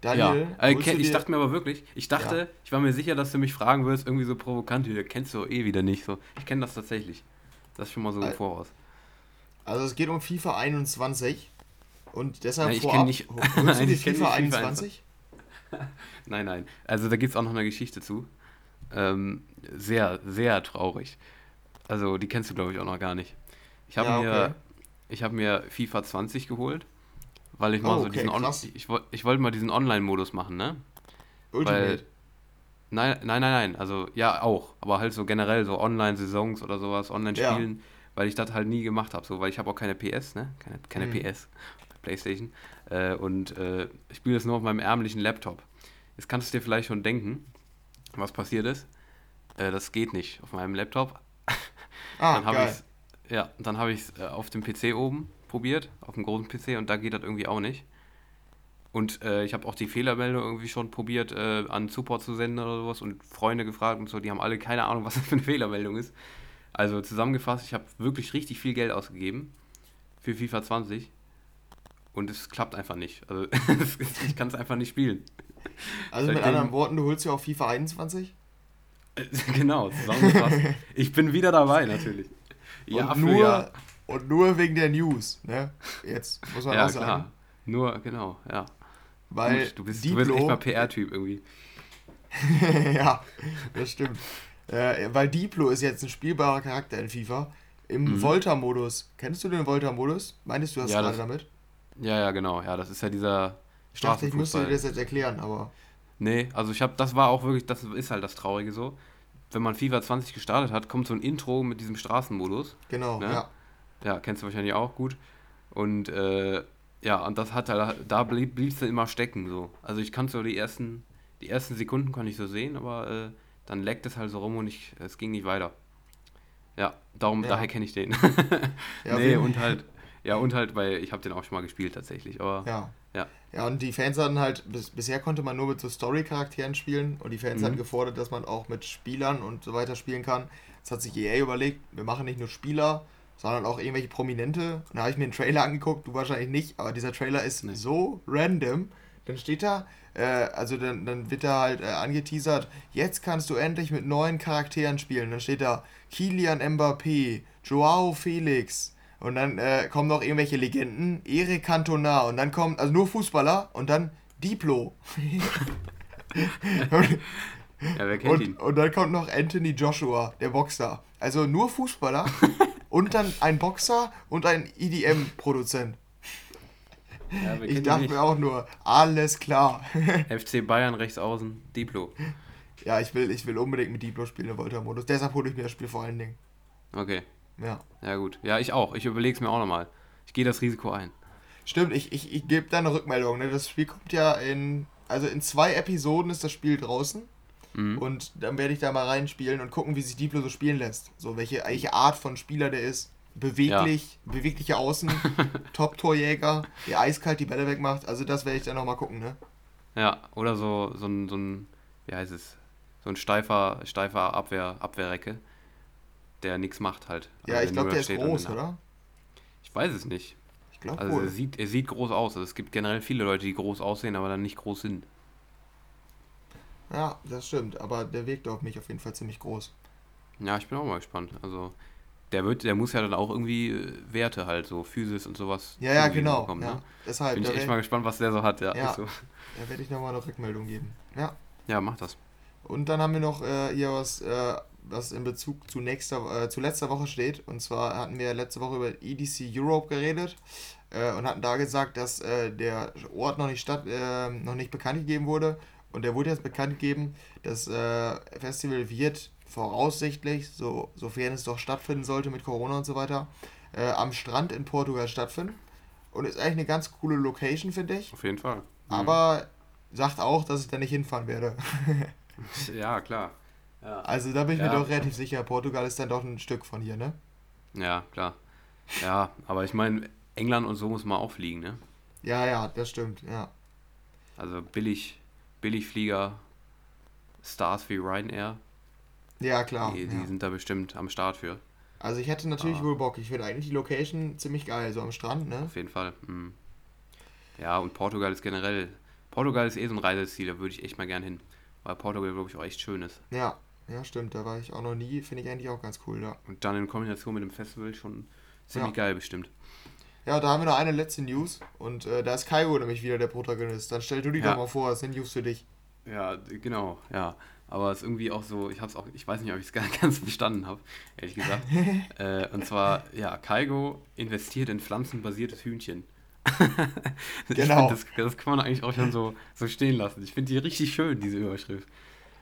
S2: Daniel,
S1: ja. Äh, ich dachte mir aber wirklich, ich dachte, ja. ich war mir sicher, dass du mich fragen wirst, irgendwie so provokant, hier kennst du eh wieder nicht. So. Ich kenne das tatsächlich. Das ist schon mal so im Voraus.
S2: Also es geht um FIFA 21 und deshalb ja, ich vorab, nicht, nein,
S1: FIFA, FIFA 21? nein, nein. Also da gibt es auch noch eine Geschichte zu. Ähm, sehr, sehr traurig. Also die kennst du, glaube ich, auch noch gar nicht. Ich habe ja, mir, ich hab mir FIFA 20 geholt, weil ich mal oh, so diesen On ich, ich wollte mal diesen Online-Modus machen, ne? Ultimate. Weil, nein, nein, nein, nein. Also ja, auch. Aber halt so generell so Online-Saisons oder sowas, Online-Spielen, ja. weil ich das halt nie gemacht habe. So, weil ich habe auch keine PS, ne? Keine, keine mhm. PS. Playstation. Äh, und äh, ich spiele das nur auf meinem ärmlichen Laptop. Jetzt kannst du dir vielleicht schon denken, was passiert ist. Äh, das geht nicht auf meinem Laptop. Ah, dann habe ich ja, dann habe ich es äh, auf dem PC oben probiert, auf dem großen PC und da geht das irgendwie auch nicht. Und äh, ich habe auch die Fehlermeldung irgendwie schon probiert, äh, an Support zu senden oder sowas und Freunde gefragt und so, die haben alle keine Ahnung, was das für eine Fehlermeldung ist. Also zusammengefasst, ich habe wirklich richtig viel Geld ausgegeben für FIFA 20 und es klappt einfach nicht. Also ich kann es einfach nicht spielen.
S2: Also mit anderen Worten, du holst ja auch FIFA 21?
S1: genau, zusammengefasst. ich bin wieder dabei natürlich.
S2: Ja, und, nur, Jahr. Und nur wegen der News, ne? Jetzt muss man
S1: ja, auch sagen. Klar. Nur, genau, ja. Weil Gut, du, bist, Diplo, du bist echt mal PR-Typ irgendwie.
S2: ja, das stimmt. Äh, weil Diplo ist jetzt ein spielbarer Charakter in FIFA. Im mhm. Volta-Modus. Kennst du den Volta-Modus? Meinst du das ja, gerade
S1: das, damit? Ja, ja, genau. Ja, das ist ja dieser ich dachte, ich müsste dir das jetzt erklären, aber. Nee, also ich habe, das war auch wirklich, das ist halt das Traurige so. Wenn man FIFA 20 gestartet hat, kommt so ein Intro mit diesem Straßenmodus. Genau, ne? ja. Ja, kennst du wahrscheinlich auch gut. Und äh, ja, und das hat halt, da blieb es dann immer stecken so. Also ich kann so die ersten, die ersten Sekunden kann ich so sehen, aber äh, dann leckt es halt so rum und ich, es ging nicht weiter. Ja, darum, ja. daher kenne ich den. ja, nee, und halt, ja, und halt, weil ich habe den auch schon mal gespielt tatsächlich, aber
S2: ja. Ja. Ja, und die Fans hatten halt, bis, bisher konnte man nur mit so Story-Charakteren spielen und die Fans mhm. hatten gefordert, dass man auch mit Spielern und so weiter spielen kann. Jetzt hat sich EA überlegt, wir machen nicht nur Spieler, sondern auch irgendwelche Prominente. Und da habe ich mir einen Trailer angeguckt, du wahrscheinlich nicht, aber dieser Trailer ist nee. so random. Dann steht da, äh, also dann, dann wird da halt äh, angeteasert, jetzt kannst du endlich mit neuen Charakteren spielen. Dann steht da Kilian Mbappé, Joao Felix, und dann äh, kommen noch irgendwelche Legenden, Eric Cantona und dann kommt, also nur Fußballer und dann Diplo. ja, wer kennt und, ihn? Und dann kommt noch Anthony Joshua, der Boxer. Also nur Fußballer und dann ein Boxer und ein EDM-Produzent. Ja, ich dachte mir auch nur, alles klar.
S1: FC Bayern rechts außen, Diplo.
S2: Ja, ich will, ich will unbedingt mit Diplo spielen, der Volta-Modus. Deshalb hole ich mir das Spiel vor allen Dingen.
S1: Okay. Ja. Ja, gut. Ja, ich auch. Ich überlege es mir auch nochmal. Ich gehe das Risiko ein.
S2: Stimmt, ich, ich, ich gebe da eine Rückmeldung. Ne? Das Spiel kommt ja in. Also in zwei Episoden ist das Spiel draußen. Mhm. Und dann werde ich da mal reinspielen und gucken, wie sich Diplo so spielen lässt. So, welche, welche Art von Spieler der ist. Beweglich, ja. bewegliche Außen, Top-Torjäger, der eiskalt die Bälle wegmacht. Also das werde ich dann nochmal gucken, ne?
S1: Ja, oder so, so ein, so ein, wie heißt es? So ein steifer, steifer Abwehr, Abwehrrecke der nichts macht halt.
S2: Ja, also ich glaube, der ist groß, oder?
S1: Ich weiß es nicht. Ich glaube Also wohl. er sieht, er sieht groß aus. Also es gibt generell viele Leute, die groß aussehen, aber dann nicht groß sind.
S2: Ja, das stimmt. Aber der wirkt auf mich auf jeden Fall ziemlich groß.
S1: Ja, ich bin auch mal gespannt. Also der wird, der muss ja dann auch irgendwie äh, Werte halt, so Physis und sowas.
S2: Ja, ja, genau. Bekommen, ja. Ne?
S1: Deshalb, bin ich echt mal gespannt, was der so hat. Ja, ja. So.
S2: da werde ich nochmal eine Rückmeldung geben. Ja.
S1: Ja, mach das.
S2: Und dann haben wir noch äh, hier was, äh, was in Bezug zu, nächster, äh, zu letzter Woche steht. Und zwar hatten wir letzte Woche über EDC Europe geredet äh, und hatten da gesagt, dass äh, der Ort noch nicht, statt, noch nicht bekannt gegeben wurde. Und der wurde jetzt bekannt gegeben. Das Festival wird voraussichtlich, so, sofern es doch stattfinden sollte mit Corona und so weiter, am Strand in Portugal stattfinden. Und ist eigentlich eine ganz coole Location, finde ich.
S1: Auf jeden Fall. Mhm.
S2: Aber sagt auch, dass ich da nicht hinfahren werde.
S1: ja, klar. Ja.
S2: Also da bin ich ja. mir doch relativ sicher, Portugal ist dann doch ein Stück von hier, ne?
S1: Ja, klar. Ja, aber ich meine, England und so muss man auch fliegen, ne?
S2: Ja, ja, das stimmt, ja.
S1: Also billig, Billigflieger, Stars wie Ryanair.
S2: Ja, klar.
S1: Die, die
S2: ja.
S1: sind da bestimmt am Start für.
S2: Also ich hätte natürlich ah. wohl Bock. Ich finde eigentlich die Location ziemlich geil, so am Strand, ne?
S1: Auf jeden Fall. Mhm. Ja, und Portugal ist generell. Portugal ist eh so ein Reiseziel, da würde ich echt mal gern hin. Weil Portugal, glaube ich, auch echt schön ist.
S2: Ja, ja, stimmt. Da war ich auch noch nie. Finde ich eigentlich auch ganz cool, ja.
S1: Und dann in Kombination mit dem Festival schon ziemlich ja. geil bestimmt.
S2: Ja, da haben wir noch eine letzte News. Und äh, da ist Kaigo nämlich wieder der Protagonist. Dann stell du die ja. doch mal vor, das sind News für dich.
S1: Ja, genau, ja. Aber es ist irgendwie auch so, ich hab's auch, ich weiß nicht, ob ich es ganz verstanden habe, ehrlich gesagt. äh, und zwar, ja, Kaigo investiert in pflanzenbasiertes Hühnchen. genau. Das, das, kann man eigentlich auch schon so, so stehen lassen. Ich finde die richtig schön, diese Überschrift.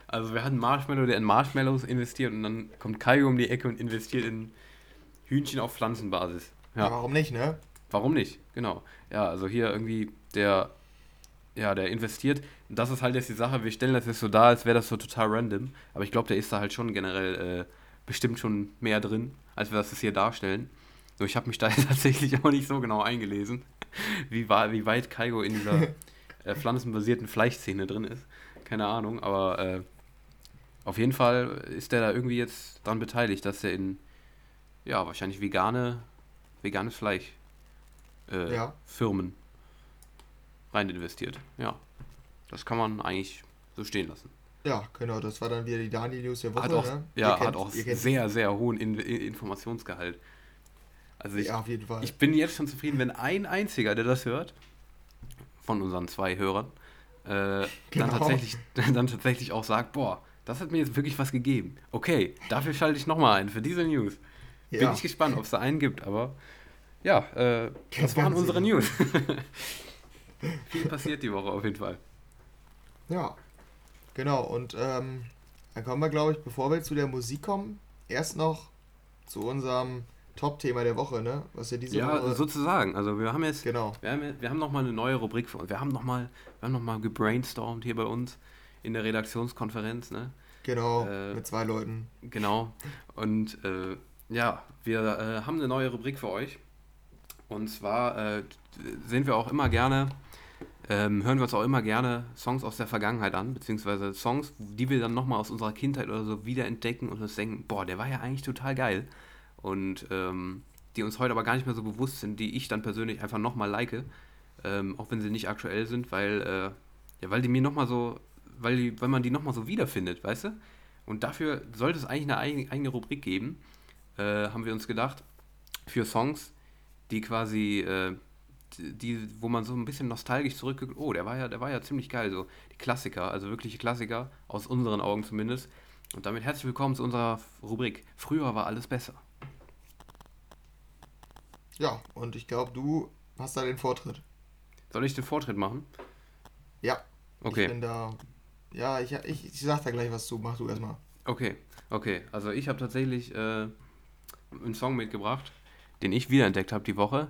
S1: Also wir hatten Marshmallow, der in Marshmallows investiert und dann kommt Kaigo um die Ecke und investiert in Hühnchen auf Pflanzenbasis.
S2: Ja. ja, warum nicht, ne?
S1: Warum nicht? Genau. Ja, also hier irgendwie der, ja, der investiert. Das ist halt jetzt die Sache, wir stellen das jetzt so dar, als wäre das so total random. Aber ich glaube, der ist da halt schon generell äh, bestimmt schon mehr drin, als wir das jetzt hier darstellen. So, ich habe mich da tatsächlich auch nicht so genau eingelesen, wie, war, wie weit Kaigo in dieser äh, pflanzenbasierten Fleischszene drin ist. Keine Ahnung, aber äh, auf jeden Fall ist der da irgendwie jetzt daran beteiligt, dass er in, ja, wahrscheinlich vegane, veganes Fleisch äh, ja. Firmen rein investiert. Ja, das kann man eigentlich so stehen lassen.
S2: Ja, genau, das war dann wieder die Daniel News der Woche.
S1: Hat auch,
S2: ne?
S1: Ja, kennt, hat auch sehr, sehr hohen In Informationsgehalt. Also ich, ja, auf jeden Fall. ich bin jetzt schon zufrieden, wenn ein einziger, der das hört, von unseren zwei Hörern, äh, genau. dann, tatsächlich, dann tatsächlich auch sagt, boah, das hat mir jetzt wirklich was gegeben. Okay, dafür schalte ich nochmal ein, für diese News. Ja. Bin ich gespannt, ob es da einen gibt, aber ja, äh, das waren unsere News. Viel passiert die Woche auf jeden Fall.
S2: Ja, genau. Und ähm, dann kommen wir, glaube ich, bevor wir zu der Musik kommen, erst noch zu unserem Top-Thema der Woche, ne? Was ja diese
S1: ja, Woche. sozusagen. Also wir haben jetzt, genau. wir haben, wir haben nochmal eine neue Rubrik für uns. Wir haben nochmal, wir haben noch mal gebrainstormt hier bei uns in der Redaktionskonferenz, ne?
S2: Genau, äh, mit zwei Leuten.
S1: Genau. Und äh, ja, wir äh, haben eine neue Rubrik für euch. Und zwar äh, sehen wir auch immer gerne, ähm, hören wir uns auch immer gerne Songs aus der Vergangenheit an, beziehungsweise Songs, die wir dann nochmal aus unserer Kindheit oder so wiederentdecken und uns denken, boah, der war ja eigentlich total geil und ähm, die uns heute aber gar nicht mehr so bewusst sind, die ich dann persönlich einfach nochmal like, ähm, auch wenn sie nicht aktuell sind, weil, äh, ja, weil die mir nochmal so, weil, die, weil man die nochmal so wiederfindet, weißt du? Und dafür sollte es eigentlich eine eigene, eigene Rubrik geben, äh, haben wir uns gedacht, für Songs, die quasi, äh, die, wo man so ein bisschen nostalgisch zurückguckt, oh, der war ja, der war ja ziemlich geil, so die Klassiker, also wirkliche Klassiker, aus unseren Augen zumindest. Und damit herzlich willkommen zu unserer Rubrik. Früher war alles besser.
S2: Ja, und ich glaube, du hast da den Vortritt.
S1: Soll ich den Vortritt machen?
S2: Ja. Okay. Ich bin da. Ja, ich, ich, ich sag da gleich was zu. Mach du erstmal.
S1: Okay, okay. Also ich habe tatsächlich äh, einen Song mitgebracht, den ich wiederentdeckt habe die Woche.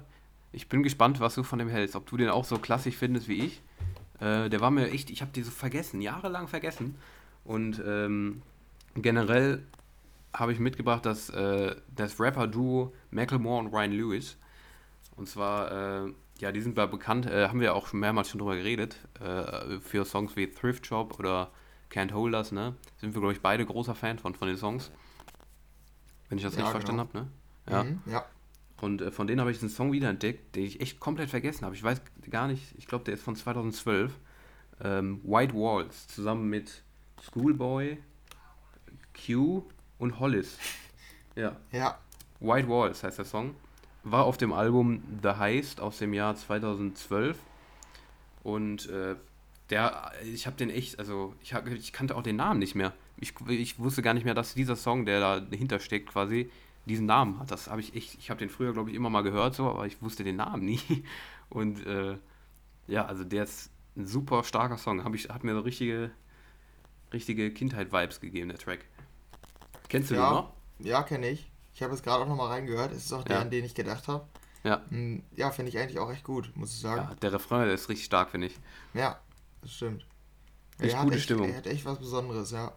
S1: Ich bin gespannt, was du von dem hältst. Ob du den auch so klassisch findest wie ich. Äh, der war mir echt, ich habe den so vergessen, jahrelang vergessen. Und ähm, generell habe ich mitgebracht das, äh, das Rapper-Duo Macklemore und Ryan Lewis. Und zwar, äh, ja, die sind da bekannt, äh, haben wir auch schon mehrmals schon drüber geredet, äh, für Songs wie Thrift Shop oder Can't Hold Us, ne? Sind wir, glaube ich, beide großer Fan von, von den Songs. Wenn ich das ja, richtig genau. verstanden habe, ne? Ja. Mhm, ja. Und äh, von denen habe ich einen Song wiederentdeckt, den ich echt komplett vergessen habe. Ich weiß gar nicht, ich glaube, der ist von 2012. Ähm, White Walls, zusammen mit Schoolboy, Q und Hollis. Ja. Ja. White Walls heißt der Song. War auf dem Album The Heist aus dem Jahr 2012. Und äh, der, ich habe den echt, also ich, hab, ich kannte auch den Namen nicht mehr. Ich, ich wusste gar nicht mehr, dass dieser Song, der da dahinter steckt, quasi diesen Namen hat. Das habe ich echt, ich habe den früher, glaube ich, immer mal gehört, so, aber ich wusste den Namen nie. Und äh, ja, also der ist ein super starker Song. Hab ich, hat mir so richtige, richtige Kindheit-Vibes gegeben, der Track. Kennst du
S2: ja, den noch? Ja, kenne ich. Ich habe es gerade auch nochmal reingehört. Es ist auch der,
S1: ja.
S2: an den ich gedacht habe.
S1: Ja.
S2: Hm, ja, finde ich eigentlich auch echt gut, muss ich sagen. Ja,
S1: der Refrain der ist richtig stark, finde ich.
S2: Ja, das stimmt. Echt gute echt, Stimmung. Er hat echt was Besonderes, ja.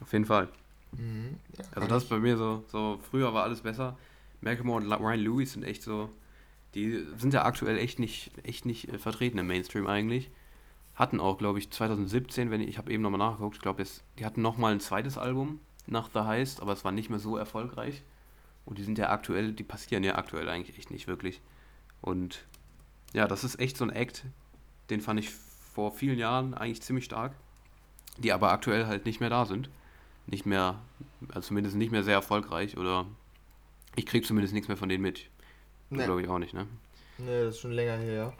S1: Auf jeden Fall. Mhm, ja, also das ist bei mir so, so, früher war alles besser. Macklemore und Ryan Lewis sind echt so, die sind ja aktuell echt nicht, echt nicht äh, vertreten im Mainstream eigentlich. Hatten auch, glaube ich, 2017, wenn ich, ich habe eben nochmal nachgeguckt, ich glaube, die hatten nochmal ein zweites Album nach The Heist, aber es war nicht mehr so erfolgreich. Und die sind ja aktuell, die passieren ja aktuell eigentlich echt nicht wirklich. Und ja, das ist echt so ein Act, den fand ich vor vielen Jahren eigentlich ziemlich stark, die aber aktuell halt nicht mehr da sind nicht mehr, also zumindest nicht mehr sehr erfolgreich oder ich kriege zumindest nichts mehr von denen mit. Nee. Glaube ich auch nicht, ne?
S2: Ne, das ist schon länger her.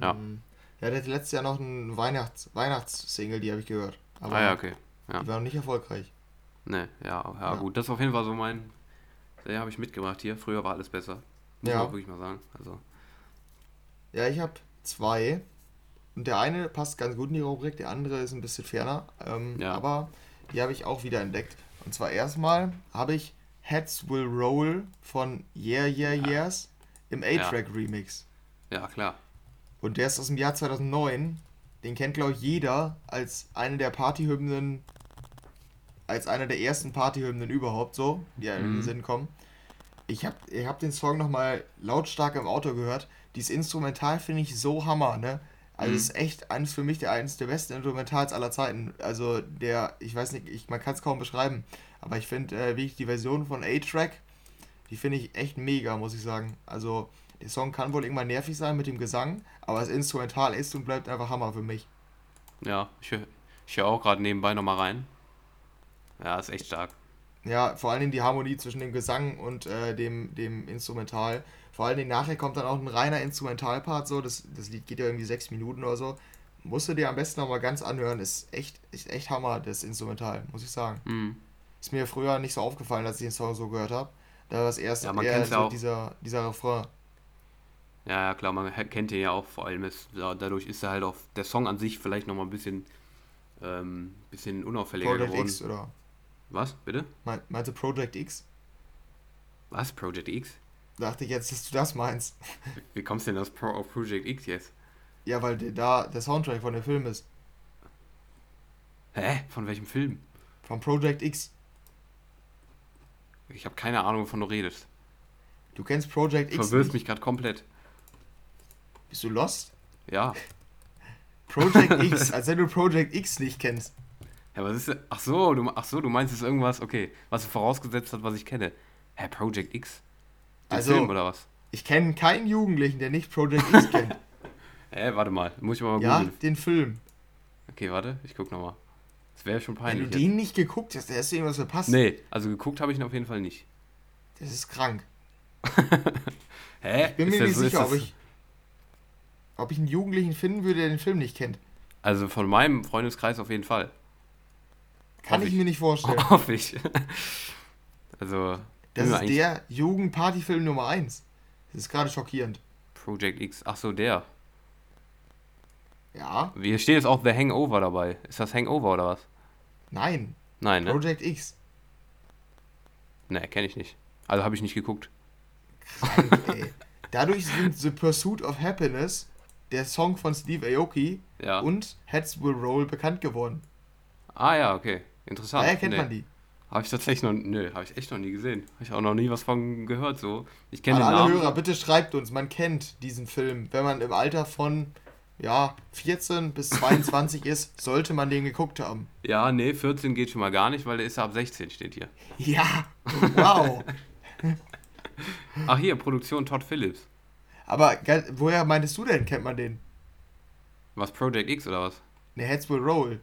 S1: Ja.
S2: Ähm, ja, der hatte letztes Jahr noch ein Weihnachts Weihnachtssingle, die habe ich gehört.
S1: Aber ah ja, okay. Ja.
S2: Die war noch nicht erfolgreich.
S1: Ne, ja, ja, ja, gut. Das ist auf jeden Fall so mein. Der habe ich mitgebracht hier. Früher war alles besser. Muss ja. man wirklich mal sagen. Also.
S2: Ja, ich habe zwei. Und der eine passt ganz gut in die Rubrik, der andere ist ein bisschen ferner. Ähm, ja. Aber die habe ich auch wieder entdeckt. Und zwar erstmal habe ich Heads Will Roll von Yeah Yeah Yeahs im A-Track Remix.
S1: Ja, klar.
S2: Und der ist aus dem Jahr 2009. Den kennt, glaube ich, jeder als eine der Partyhymnen, als einer der ersten Partyhymnen überhaupt so, die einem mhm. in den mhm. Sinn kommen. Ich habe ich hab den Song nochmal lautstark im Auto gehört. Dieses Instrumental finde ich so hammer, ne? Also mhm. ist echt eines für mich der eines der besten Instrumentals aller Zeiten. Also der, ich weiß nicht, ich, man kann es kaum beschreiben, aber ich finde äh, wirklich die Version von A-Track, die finde ich echt mega, muss ich sagen. Also der Song kann wohl irgendwann nervig sein mit dem Gesang, aber das Instrumental ist und bleibt einfach Hammer für mich.
S1: Ja, ich, ich höre auch gerade nebenbei nochmal rein. Ja, ist echt stark.
S2: Ja, vor allen Dingen die Harmonie zwischen dem Gesang und äh, dem, dem Instrumental vor allen Dingen nachher kommt dann auch ein reiner Instrumentalpart, so, das, das Lied geht ja irgendwie sechs Minuten oder so. Musst du dir am besten nochmal ganz anhören, ist echt, ist echt Hammer, das Instrumental, muss ich sagen. Mhm. Ist mir früher nicht so aufgefallen, als ich den Song so gehört habe. Da war das erste ja, eher so ja dieser, dieser Refrain.
S1: Ja, klar, man kennt den ja auch, vor allem ist, dadurch ist er halt auch der Song an sich vielleicht nochmal ein bisschen, ähm, bisschen unauffälliger Project geworden. X, oder? Was, bitte?
S2: Meinte Project X?
S1: Was, Project X?
S2: Dachte ich jetzt, dass du das meinst.
S1: Wie kommst du denn aus Pro auf Project X jetzt?
S2: Ja, weil da der Soundtrack von dem Film ist.
S1: Hä? Von welchem Film?
S2: Von Project X.
S1: Ich habe keine Ahnung, wovon du redest.
S2: Du kennst Project
S1: X. Du verwirrst mich gerade komplett.
S2: Bist du lost?
S1: Ja.
S2: Project X, als wenn du Project X nicht kennst.
S1: Ja, was ist denn? Ach so, du, ach so, du meinst jetzt irgendwas, okay, was du vorausgesetzt hat, was ich kenne. Hä, Project X?
S2: Den also, Film oder was? Ich kenne keinen Jugendlichen, der nicht Project X kennt.
S1: Hä, warte mal, muss ich mal
S2: Ja, googeln. den Film.
S1: Okay, warte, ich guck nochmal. Das wäre schon peinlich.
S2: Wenn du den nicht geguckt hast, der hast du irgendwas verpasst.
S1: Nee, also geguckt habe ich ihn auf jeden Fall nicht.
S2: Das ist krank.
S1: Hä?
S2: Ich bin ist mir nicht so, sicher, ob ich, ob ich einen Jugendlichen finden würde, der den Film nicht kennt.
S1: Also von meinem Freundeskreis auf jeden Fall.
S2: Kann ich, ich, mir nicht vorstellen.
S1: Hoffe ich. also,
S2: das ist der Jugendpartyfilm Nummer 1. Das ist gerade schockierend.
S1: Project X, ach so, der.
S2: Ja.
S1: Hier steht jetzt auch The Hangover dabei. Ist das Hangover oder was?
S2: Nein.
S1: Nein, ne?
S2: Project X.
S1: Ne, kenne ich nicht. Also habe ich nicht geguckt.
S2: Krank, ey. Dadurch sind The Pursuit of Happiness, der Song von Steve Aoki
S1: ja.
S2: und Heads Will Roll bekannt geworden.
S1: Ah ja, okay. Interessant.
S2: Daher kennt nee. man die.
S1: Habe ich tatsächlich noch, nö, habe ich echt noch nie gesehen. Habe ich auch noch nie was von gehört so. Ich kenne
S2: den alle Namen. Hörer, bitte schreibt uns, man kennt diesen Film, wenn man im Alter von ja, 14 bis 22 ist, sollte man den geguckt haben.
S1: Ja, nee, 14 geht schon mal gar nicht, weil der ist ja ab 16, steht hier.
S2: Ja, wow.
S1: Ach hier, Produktion Todd Phillips.
S2: Aber woher meintest du denn, kennt man den?
S1: Was, Project X oder was?
S2: Ne, Heads Will Roll.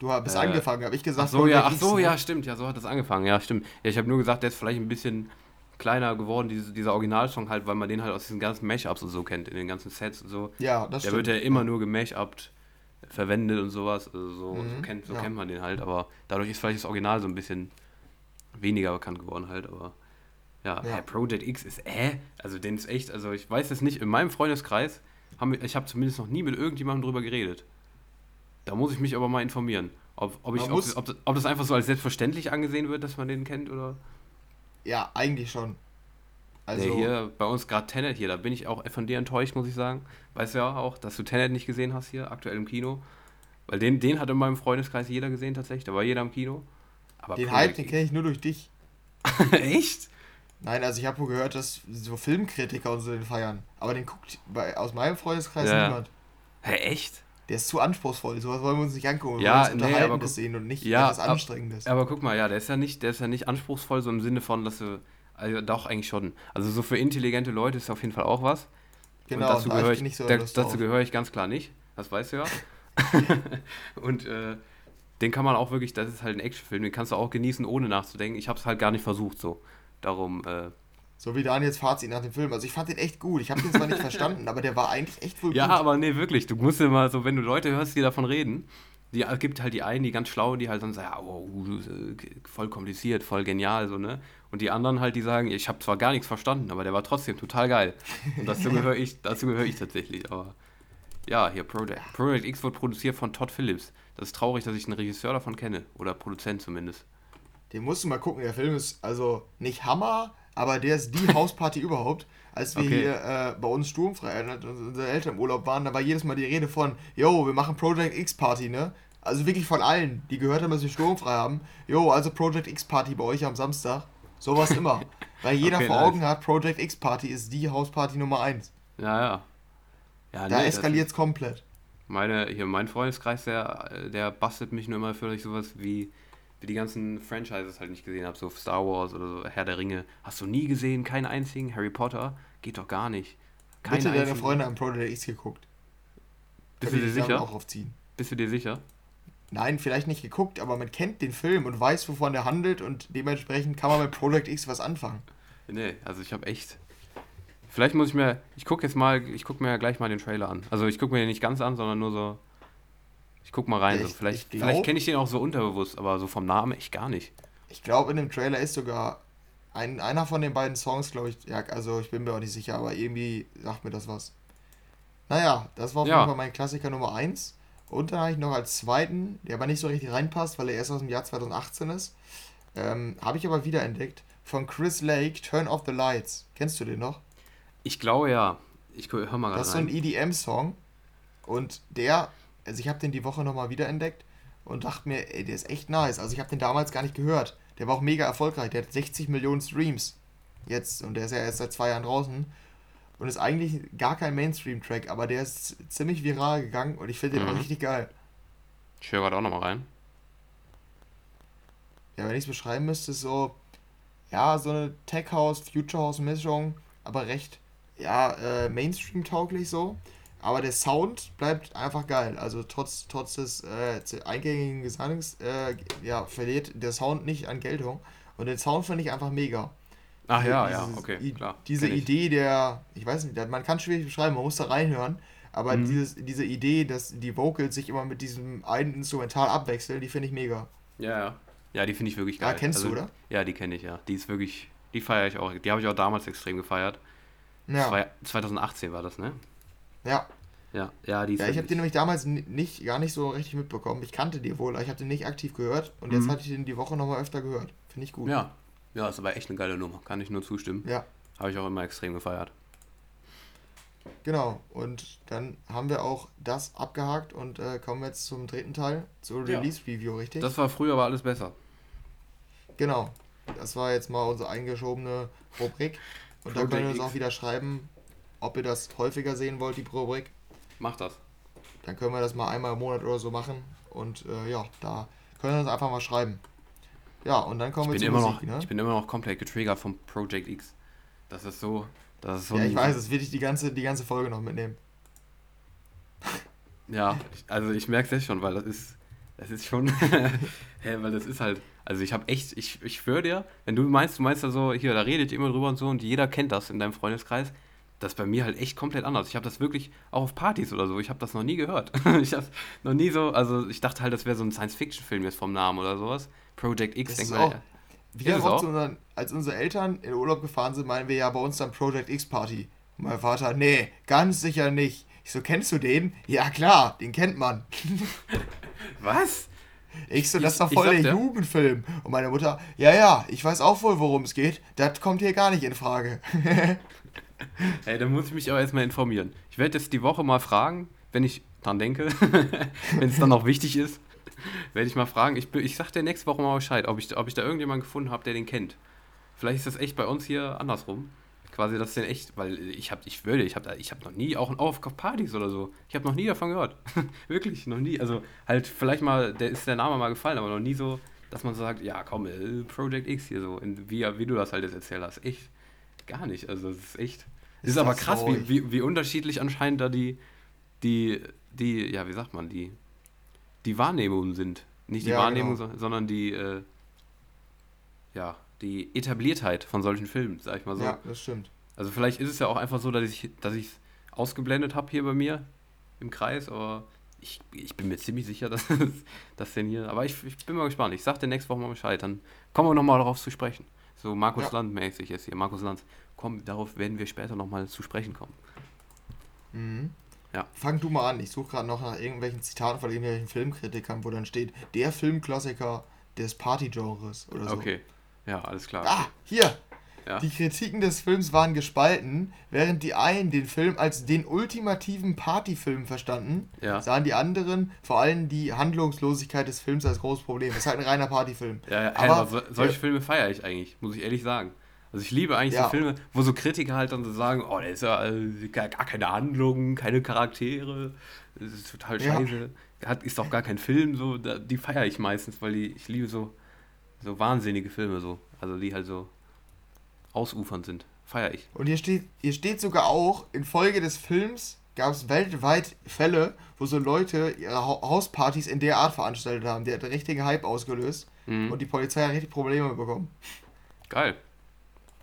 S2: Du bist äh, angefangen, habe ich gesagt.
S1: Ach so, ja, ach so, ja, stimmt, ja, so hat das angefangen, ja, stimmt. Ja, ich habe nur gesagt, der ist vielleicht ein bisschen kleiner geworden, diese, dieser Originalsong halt, weil man den halt aus diesen ganzen Mashups und so kennt, in den ganzen Sets und so. Ja, das Der stimmt. wird ja immer nur gemashupt verwendet und sowas. Also so, mhm, so, kennt, so ja. kennt man den halt, aber dadurch ist vielleicht das Original so ein bisschen weniger bekannt geworden halt, aber ja, ja. Hey, Project X ist äh, also den ist echt, also ich weiß es nicht, in meinem Freundeskreis haben wir, ich habe zumindest noch nie mit irgendjemandem drüber geredet. Da muss ich mich aber mal informieren, ob, ob, ich, ob, ob, ob das einfach so als selbstverständlich angesehen wird, dass man den kennt oder
S2: ja, eigentlich schon.
S1: Also nee, hier bei uns gerade Tenet hier, da bin ich auch von dir enttäuscht, muss ich sagen. Weißt du ja auch, dass du Tenet nicht gesehen hast hier, aktuell im Kino. Weil den, den hat in meinem Freundeskreis jeder gesehen tatsächlich, da war jeder im Kino.
S2: Aber den Hype, den kenne ich nur durch dich.
S1: Echt?
S2: Nein, also ich habe wohl gehört, dass so Filmkritiker und so den feiern. Aber den guckt bei, aus meinem Freundeskreis ja. niemand.
S1: Hä, echt?
S2: Der ist zu anspruchsvoll, sowas wollen wir uns nicht angucken. Wir ja, wollen uns nee, aber
S1: sehen und nicht ja, etwas Anstrengendes. Aber, aber guck mal, ja, der ist ja nicht, der ist ja nicht anspruchsvoll, so im Sinne von, dass du. Also doch, eigentlich schon. Also so für intelligente Leute ist auf jeden Fall auch was. Genau, und dazu da gehöre ich, so der, dazu gehöre ich ganz klar nicht. Das weißt du ja. und äh, den kann man auch wirklich, das ist halt ein Actionfilm, den kannst du auch genießen, ohne nachzudenken. Ich habe es halt gar nicht versucht so. Darum, äh,
S2: so wie Daniels Fazit nach dem Film. Also ich fand den echt gut. Ich habe den zwar nicht verstanden, aber der war eigentlich echt
S1: wohl ja, gut. Ja, aber nee, wirklich. Du musst immer so, wenn du Leute hörst, die davon reden, die es gibt halt die einen, die ganz schlau, die halt dann sagen, oh, voll kompliziert, voll genial, so, ne? Und die anderen halt, die sagen, ich habe zwar gar nichts verstanden, aber der war trotzdem total geil. Und dazu gehöre ich, dazu gehöre ich tatsächlich. Aber ja, hier Project. Project X wird produziert von Todd Phillips. Das ist traurig, dass ich einen Regisseur davon kenne. Oder Produzent zumindest.
S2: Den musst du mal gucken. Der Film ist also nicht Hammer, aber der ist die Hausparty überhaupt. Als wir okay. hier äh, bei uns sturmfrei, äh, unsere Eltern im Urlaub waren, da war jedes Mal die Rede von, yo, wir machen Project X Party, ne? Also wirklich von allen, die gehört haben, dass wir sturmfrei haben. Yo, also Project X Party bei euch am Samstag. Sowas immer. Weil jeder okay, vor nice. Augen hat, Project X Party ist die Hausparty Nummer 1.
S1: Ja, ja. ja
S2: da nee, eskaliert es komplett.
S1: Meine, hier mein Freundeskreis, der, der bastelt mich nur immer für sowas wie die ganzen Franchises halt nicht gesehen habe, so Star Wars oder so Herr der Ringe. Hast du nie gesehen, keinen einzigen? Harry Potter? Geht doch gar nicht.
S2: Keine Bitte deine Freunde haben Project X geguckt.
S1: Bist du dir sicher? Auch aufziehen. Bist du dir sicher?
S2: Nein, vielleicht nicht geguckt, aber man kennt den Film und weiß, wovon er handelt und dementsprechend kann man mit Project X was anfangen.
S1: Nee, also ich habe echt. Vielleicht muss ich mir. Ich gucke jetzt mal, ich gucke mir gleich mal den Trailer an. Also ich gucke mir den nicht ganz an, sondern nur so ich guck mal rein. Ich, so. Vielleicht, vielleicht kenne ich den auch so unterbewusst, aber so vom Namen echt gar nicht.
S2: Ich glaube, in dem Trailer ist sogar ein, einer von den beiden Songs, glaube ich, ja, also ich bin mir auch nicht sicher, aber irgendwie sagt mir das was. Naja, das war auf ja. jeden Fall mein Klassiker Nummer 1. Und dann habe ich noch als zweiten, der aber nicht so richtig reinpasst, weil er erst aus dem Jahr 2018 ist, ähm, habe ich aber wiederentdeckt, von Chris Lake, Turn Off the Lights. Kennst du den noch?
S1: Ich glaube ja. Ich hör mal gerade
S2: Das ist so ein EDM-Song. Und der also ich habe den die Woche nochmal wiederentdeckt und dachte mir, ey, der ist echt nice. Also ich habe den damals gar nicht gehört. Der war auch mega erfolgreich. Der hat 60 Millionen Streams jetzt und der ist ja erst seit zwei Jahren draußen und ist eigentlich gar kein Mainstream-Track, aber der ist ziemlich viral gegangen und ich finde den mhm. auch richtig geil.
S1: Ich höre gerade auch nochmal rein.
S2: Ja, wenn ich es beschreiben müsste, ist so, ja, so eine Tech House, Future House Mischung, aber recht, ja, äh, Mainstream-tauglich so. Aber der Sound bleibt einfach geil. Also trotz, trotz des äh, eingängigen Gesangs äh, ja, verliert der Sound nicht an Geltung. Und den Sound finde ich einfach mega. Ach ja, dieses, ja, okay, klar. Diese Idee der, ich weiß nicht, man kann schwierig beschreiben, man muss da reinhören. Aber mhm. dieses, diese Idee, dass die Vocals sich immer mit diesem einen Instrumental abwechseln, die finde ich mega.
S1: Ja, ja. Ja, die finde ich wirklich geil.
S2: Ja, kennst also, du, oder?
S1: Ja, die kenne ich, ja. Die ist wirklich, die feiere ich auch. Die habe ich auch damals extrem gefeiert. Ja. 2018 war das, ne?
S2: Ja.
S1: Ja, ja,
S2: die Ja, ich habe den nämlich damals nicht, gar nicht so richtig mitbekommen. Ich kannte die wohl, aber ich habe den nicht aktiv gehört und jetzt mhm. hatte ich den die Woche nochmal öfter gehört. Finde ich gut.
S1: Ja. Ja, ist aber echt eine geile Nummer. Kann ich nur zustimmen. Ja. Habe ich auch immer extrem gefeiert.
S2: Genau, und dann haben wir auch das abgehakt und äh, kommen jetzt zum dritten Teil, zur Release-Review, richtig?
S1: Das war früher aber alles besser.
S2: Genau, das war jetzt mal unsere eingeschobene Rubrik. Und da könnt ihr uns auch wieder schreiben, ob ihr das häufiger sehen wollt, die Rubrik.
S1: Mach das.
S2: Dann können wir das mal einmal im Monat oder so machen. Und äh, ja, da können wir uns einfach mal schreiben. Ja, und dann kommen
S1: ich wir zur Musik, noch, ne? Ich bin immer noch komplett getriggert vom Project X. Das ist so. Das ist so
S2: ja, ich weiß, das will ich die ganze, die ganze Folge noch mitnehmen.
S1: Ja, also ich merke es jetzt schon, weil das ist. Das ist schon. Hä, weil das ist halt. Also ich habe echt, ich, ich schwöre dir, wenn du meinst, du meinst ja so, hier, da redet ihr immer drüber und so und jeder kennt das in deinem Freundeskreis, das ist bei mir halt echt komplett anders. Ich habe das wirklich auch auf Partys oder so, ich habe das noch nie gehört. ich habe noch nie so, also ich dachte halt, das wäre so ein Science-Fiction-Film jetzt vom Namen oder sowas. Project X, denk mal. Auch,
S2: wir auch unseren, als unsere Eltern in Urlaub gefahren sind, meinen wir ja bei uns dann Project X Party. Und mein Vater, nee, ganz sicher nicht. Ich so, kennst du den? Ja klar, den kennt man. Was? Ich so, das ist doch voll der Jugendfilm. Und meine Mutter, ja, ja, ich weiß auch wohl, worum es geht. Das kommt hier gar nicht in Frage.
S1: Ey, da muss ich mich aber erstmal informieren. Ich werde jetzt die Woche mal fragen, wenn ich dran denke, wenn es dann auch wichtig ist, werde ich mal fragen. Ich, ich sag dir nächste Woche mal Bescheid, ob ich, ob ich da irgendjemanden gefunden habe, der den kennt. Vielleicht ist das echt bei uns hier andersrum. Quasi, das den echt, weil ich habe, ich würde, ich habe ich hab noch nie, auch auf Partys oder so, ich habe noch nie davon gehört. Wirklich, noch nie. Also halt vielleicht mal, der ist der Name mal gefallen, aber noch nie so, dass man so sagt, ja komm, äh, Project X hier so, wie, wie du das halt jetzt erzählt hast. Echt, gar nicht. Also es ist echt. Es ist, ist aber krass, wie, wie, wie unterschiedlich anscheinend da die, die, die, ja, wie sagt man, die, die Wahrnehmungen sind. Nicht die ja, Wahrnehmung, genau. sondern die, äh, ja, die Etabliertheit von solchen Filmen, sag ich mal so.
S2: Ja, das stimmt.
S1: Also vielleicht ist es ja auch einfach so, dass ich dass ich es ausgeblendet habe hier bei mir im Kreis, aber ich, ich bin mir ziemlich sicher, dass das denn hier. Aber ich, ich bin mal gespannt. Ich sag dir nächste Woche mal Bescheid. Dann kommen wir nochmal darauf zu sprechen. So Markus ja. Land mäßig ist hier. Markus Land. Komm, darauf werden wir später nochmal zu sprechen kommen.
S2: Mhm. Ja. Fang du mal an. Ich suche gerade noch nach irgendwelchen Zitaten von irgendwelchen Filmkritikern, wo dann steht, der Filmklassiker des Party-Genres oder so.
S1: Okay. Ja, alles klar.
S2: Ah, hier. Ja. Die Kritiken des Films waren gespalten. Während die einen den Film als den ultimativen Partyfilm verstanden, ja. sahen die anderen vor allem die Handlungslosigkeit des Films als großes Problem. Es ist halt ein reiner Partyfilm.
S1: Ja, ja aber, aber solche Filme feiere ich eigentlich, muss ich ehrlich sagen. Also ich liebe eigentlich so Filme, wo so Kritiker halt dann so sagen, oh, der ist ja äh, gar, gar, keine Handlung, keine Charaktere, das ist total scheiße. Hat, ist doch gar kein Film, so, da, die feiere ich meistens, weil die, ich liebe so, so wahnsinnige Filme so. Also die halt so ausufernd sind. Feiere ich.
S2: Und hier steht, hier steht sogar auch, infolge des Films gab es weltweit Fälle, wo so Leute ihre Hauspartys in der Art veranstaltet haben. Der hat einen richtigen Hype ausgelöst mhm. und die Polizei hat richtig Probleme bekommen.
S1: Geil.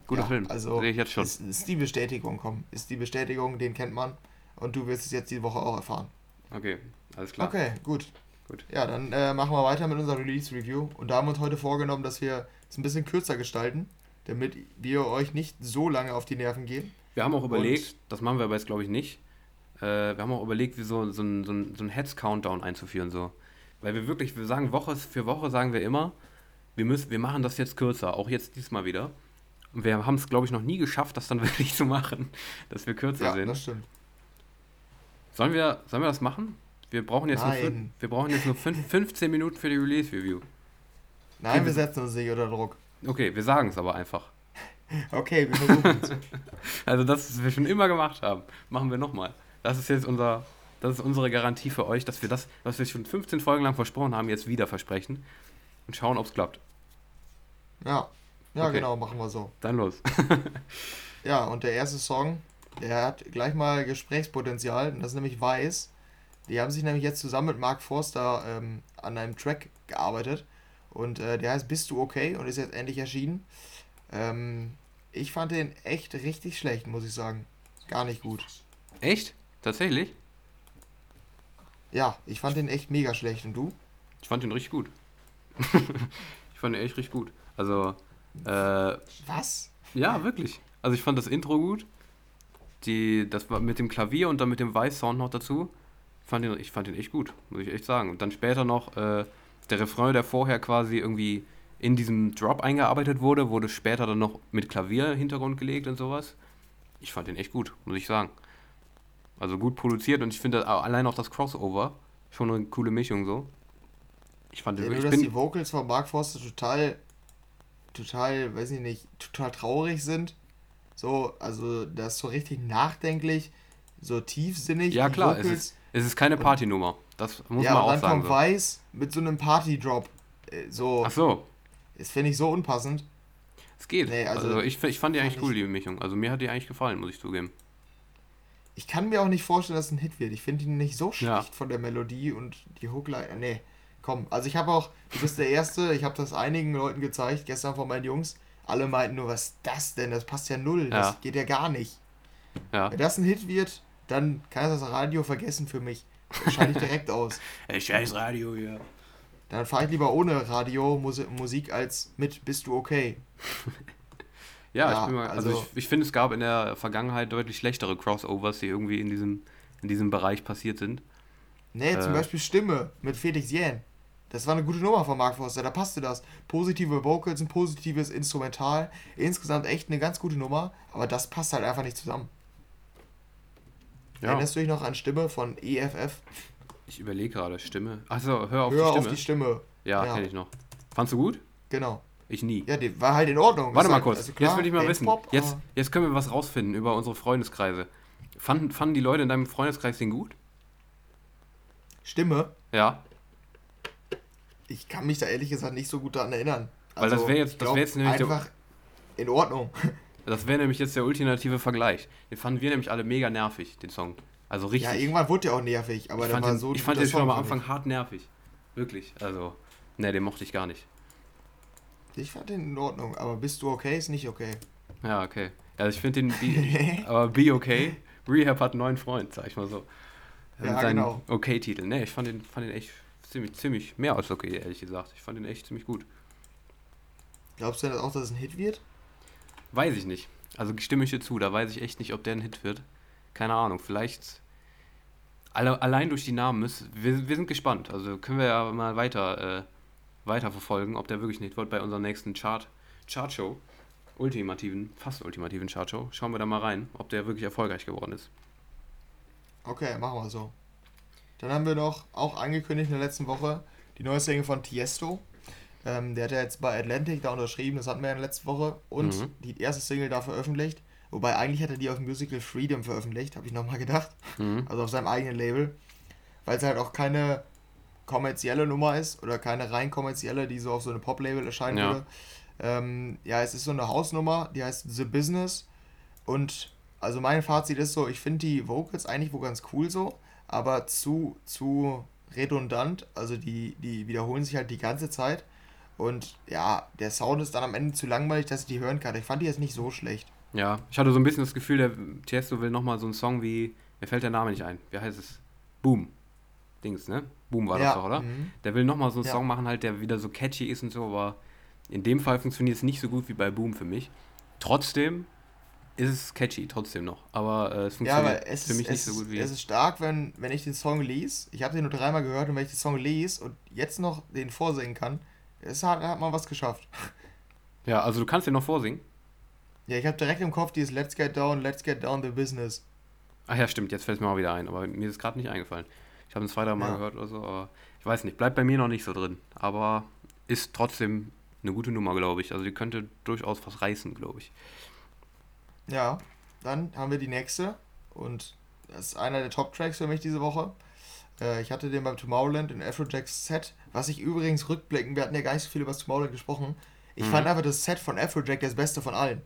S1: Guter ja, Film.
S2: Also Sehe ich jetzt schon. Ist, ist die Bestätigung, komm. Ist die Bestätigung, den kennt man. Und du wirst es jetzt die Woche auch erfahren.
S1: Okay, alles klar.
S2: Okay, gut. gut. Ja, dann äh, machen wir weiter mit unserer Release-Review. Und da haben wir uns heute vorgenommen, dass wir es ein bisschen kürzer gestalten, damit wir euch nicht so lange auf die Nerven gehen.
S1: Wir haben auch überlegt, Und das machen wir aber jetzt glaube ich nicht, äh, wir haben auch überlegt, wie so, so ein, so ein, so ein Heads-Countdown einzuführen. So. Weil wir wirklich, wir sagen Woche für Woche, sagen wir immer, wir, müssen, wir machen das jetzt kürzer, auch jetzt diesmal wieder. Und wir haben es, glaube ich, noch nie geschafft, das dann wirklich zu machen, dass wir kürzer ja, sind. Ja, das stimmt. Sollen wir, sollen wir das machen? Wir brauchen jetzt, Nein. nur, wir brauchen jetzt nur 15 Minuten für die Release-Review.
S2: Nein, wir setzen uns nicht unter Druck.
S1: Okay, wir sagen es aber einfach. okay, wir versuchen es. also das, was wir schon immer gemacht haben, machen wir nochmal. Das ist jetzt unser, das ist unsere Garantie für euch, dass wir das, was wir schon 15 Folgen lang versprochen haben, jetzt wieder versprechen und schauen, ob es klappt.
S2: Ja. Ja, okay. genau, machen wir so.
S1: Dann los.
S2: ja, und der erste Song, der hat gleich mal Gesprächspotenzial, und das ist nämlich Weiß. Die haben sich nämlich jetzt zusammen mit Mark Forster ähm, an einem Track gearbeitet. Und äh, der heißt Bist du okay und ist jetzt endlich erschienen. Ähm, ich fand den echt richtig schlecht, muss ich sagen. Gar nicht gut.
S1: Echt? Tatsächlich?
S2: Ja, ich fand den echt mega schlecht. Und du?
S1: Ich fand den richtig gut. ich fand den echt richtig gut. Also, äh,
S2: Was?
S1: Ja, wirklich. Also ich fand das Intro gut. Die, das war mit dem Klavier und dann mit dem Weiß-Sound noch dazu. Fand den, ich fand den echt gut, muss ich echt sagen. Und dann später noch äh, der Refrain, der vorher quasi irgendwie in diesem Drop eingearbeitet wurde, wurde später dann noch mit Klavier-Hintergrund gelegt und sowas. Ich fand den echt gut, muss ich sagen. Also gut produziert und ich finde allein auch das Crossover schon eine coole Mischung so.
S2: Ich fand den ja, nur, dass die Vocals von Mark Forster total total, weiß ich nicht, total traurig sind. So, also das ist so richtig nachdenklich. so tiefsinnig.
S1: Ja, klar, es ist, es ist keine Partynummer. Das muss ja, man auch
S2: sagen. Ja, dann kommt so. Weiß mit so einem Party-Drop. Äh, so.
S1: Ach so.
S2: Das finde ich so unpassend.
S1: Es geht. Nee, also, also ich, ich fand die eigentlich cool, die Mischung. Also mir hat die eigentlich gefallen, muss ich zugeben.
S2: Ich kann mir auch nicht vorstellen, dass es ein Hit wird. Ich finde ihn nicht so schlecht ja. von der Melodie und die Hookline. Nee, komm. Also ich habe auch, du bist der Erste, ich habe das einigen Leuten gezeigt, gestern von meinen Jungs. Alle meinten nur, was ist das denn? Das passt ja null. Das ja. geht ja gar nicht. Ja. Wenn das ein Hit wird, dann kann das Radio vergessen für mich. Schalte ich direkt aus.
S1: Ey, scheiß Radio hier.
S2: Dann fahre ich lieber ohne Radio Musik als mit Bist du okay?
S1: ja, ja, ich, mal, also, also ich, ich finde, es gab in der Vergangenheit deutlich schlechtere Crossovers, die irgendwie in diesem, in diesem Bereich passiert sind.
S2: Nee, äh, zum Beispiel Stimme mit Felix Jähn. Das war eine gute Nummer von Mark Forster, da passte das. Positive Vocals, ein positives Instrumental. Insgesamt echt eine ganz gute Nummer, aber das passt halt einfach nicht zusammen. Ja. Erinnerst du dich noch an Stimme von EFF?
S1: Ich überlege gerade, Stimme. Achso, hör auf hör die Stimme. auf die Stimme. Ja, ja. kenne ich noch. Fandst du gut?
S2: Genau.
S1: Ich nie.
S2: Ja, die war halt in Ordnung.
S1: Warte
S2: mal
S1: kurz. Also klar, jetzt will ich mal wissen. Jetzt, jetzt können wir was rausfinden über unsere Freundeskreise. Fanden, fanden die Leute in deinem Freundeskreis den gut?
S2: Stimme?
S1: Ja.
S2: Ich kann mich da ehrlich gesagt nicht so gut daran erinnern.
S1: Weil also, das wäre jetzt, das wär jetzt
S2: nämlich einfach in Ordnung.
S1: Das wäre nämlich jetzt der ultimative Vergleich. Den fanden wir nämlich alle mega nervig, den Song. Also richtig.
S2: Ja, irgendwann wurde der auch nervig, aber
S1: ich
S2: der
S1: war
S2: den,
S1: so. Ich fand den schon am Anfang hart nervig. Wirklich. Also, ne, den mochte ich gar nicht.
S2: Ich fand den in Ordnung, aber bist du okay, ist nicht okay.
S1: Ja, okay. Also ich finde den, Be aber Be Okay, Rehab hat einen neuen Freund, sag ich mal so. Ja, Sein genau. Okay-Titel. Ne, ich fand den, fand den echt ziemlich, ziemlich mehr als okay, ehrlich gesagt. Ich fand den echt ziemlich gut.
S2: Glaubst du denn auch, dass es ein Hit wird?
S1: Weiß ich nicht. Also stimme ich dir zu, da weiß ich echt nicht, ob der ein Hit wird. Keine Ahnung, vielleicht alle, allein durch die Namen ist. Wir, wir sind gespannt. Also können wir ja mal weiter, äh, weiter verfolgen, ob der wirklich ein Hit wird bei unserer nächsten Chart, Chartshow. Ultimativen, fast ultimativen Chartshow. Schauen wir da mal rein, ob der wirklich erfolgreich geworden ist.
S2: Okay, machen wir so. Dann haben wir noch, auch angekündigt in der letzten Woche, die neue Single von Tiesto. Ähm, der hat ja jetzt bei Atlantic da unterschrieben, das hatten wir ja in der letzten Woche. Und mhm. die erste Single da veröffentlicht. Wobei eigentlich hat er die auf Musical Freedom veröffentlicht, habe ich nochmal gedacht. Mhm. Also auf seinem eigenen Label. Weil es halt auch keine kommerzielle Nummer ist oder keine rein kommerzielle, die so auf so einem Pop-Label erscheinen ja. würde. Ähm, ja, es ist so eine Hausnummer, die heißt The Business. Und also mein Fazit ist so, ich finde die Vocals eigentlich wohl ganz cool so, aber zu, zu redundant. Also die, die wiederholen sich halt die ganze Zeit. Und ja, der Sound ist dann am Ende zu langweilig, dass ich die hören kann. Ich fand die jetzt nicht so schlecht.
S1: Ja, ich hatte so ein bisschen das Gefühl, der Tiesto will nochmal so einen Song wie, mir fällt der Name nicht ein, wie heißt es? Boom. Dings, ne? Boom war das doch, oder? Mhm. Der will nochmal so einen ja. Song machen, halt, der wieder so catchy ist und so, aber in dem Fall funktioniert es nicht so gut wie bei Boom für mich. Trotzdem ist es catchy, trotzdem noch. Aber äh, es funktioniert
S2: ja, es für mich ist, nicht so gut wie. Es ist stark, wenn, wenn ich den Song lese. Ich habe den nur dreimal gehört und wenn ich den Song lese und jetzt noch den vorsingen kann, es hat, hat man was geschafft.
S1: Ja, also du kannst den noch vorsingen?
S2: Ja, ich habe direkt im Kopf dieses Let's Get Down, Let's Get Down the Business.
S1: Ach ja, stimmt, jetzt fällt es mir mal wieder ein, aber mir ist es gerade nicht eingefallen. Ich habe es zwei, drei Mal ja. gehört oder so, aber ich weiß nicht, bleibt bei mir noch nicht so drin. Aber ist trotzdem eine gute Nummer, glaube ich. Also die könnte durchaus was reißen, glaube ich.
S2: Ja, dann haben wir die nächste und das ist einer der Top-Tracks für mich diese Woche. Äh, ich hatte den beim Tomorrowland in Afrojack's Set, was ich übrigens rückblicken, wir hatten ja gar nicht so viel über das Tomorrowland gesprochen. Ich mhm. fand einfach das Set von Afrojack das Beste von allen.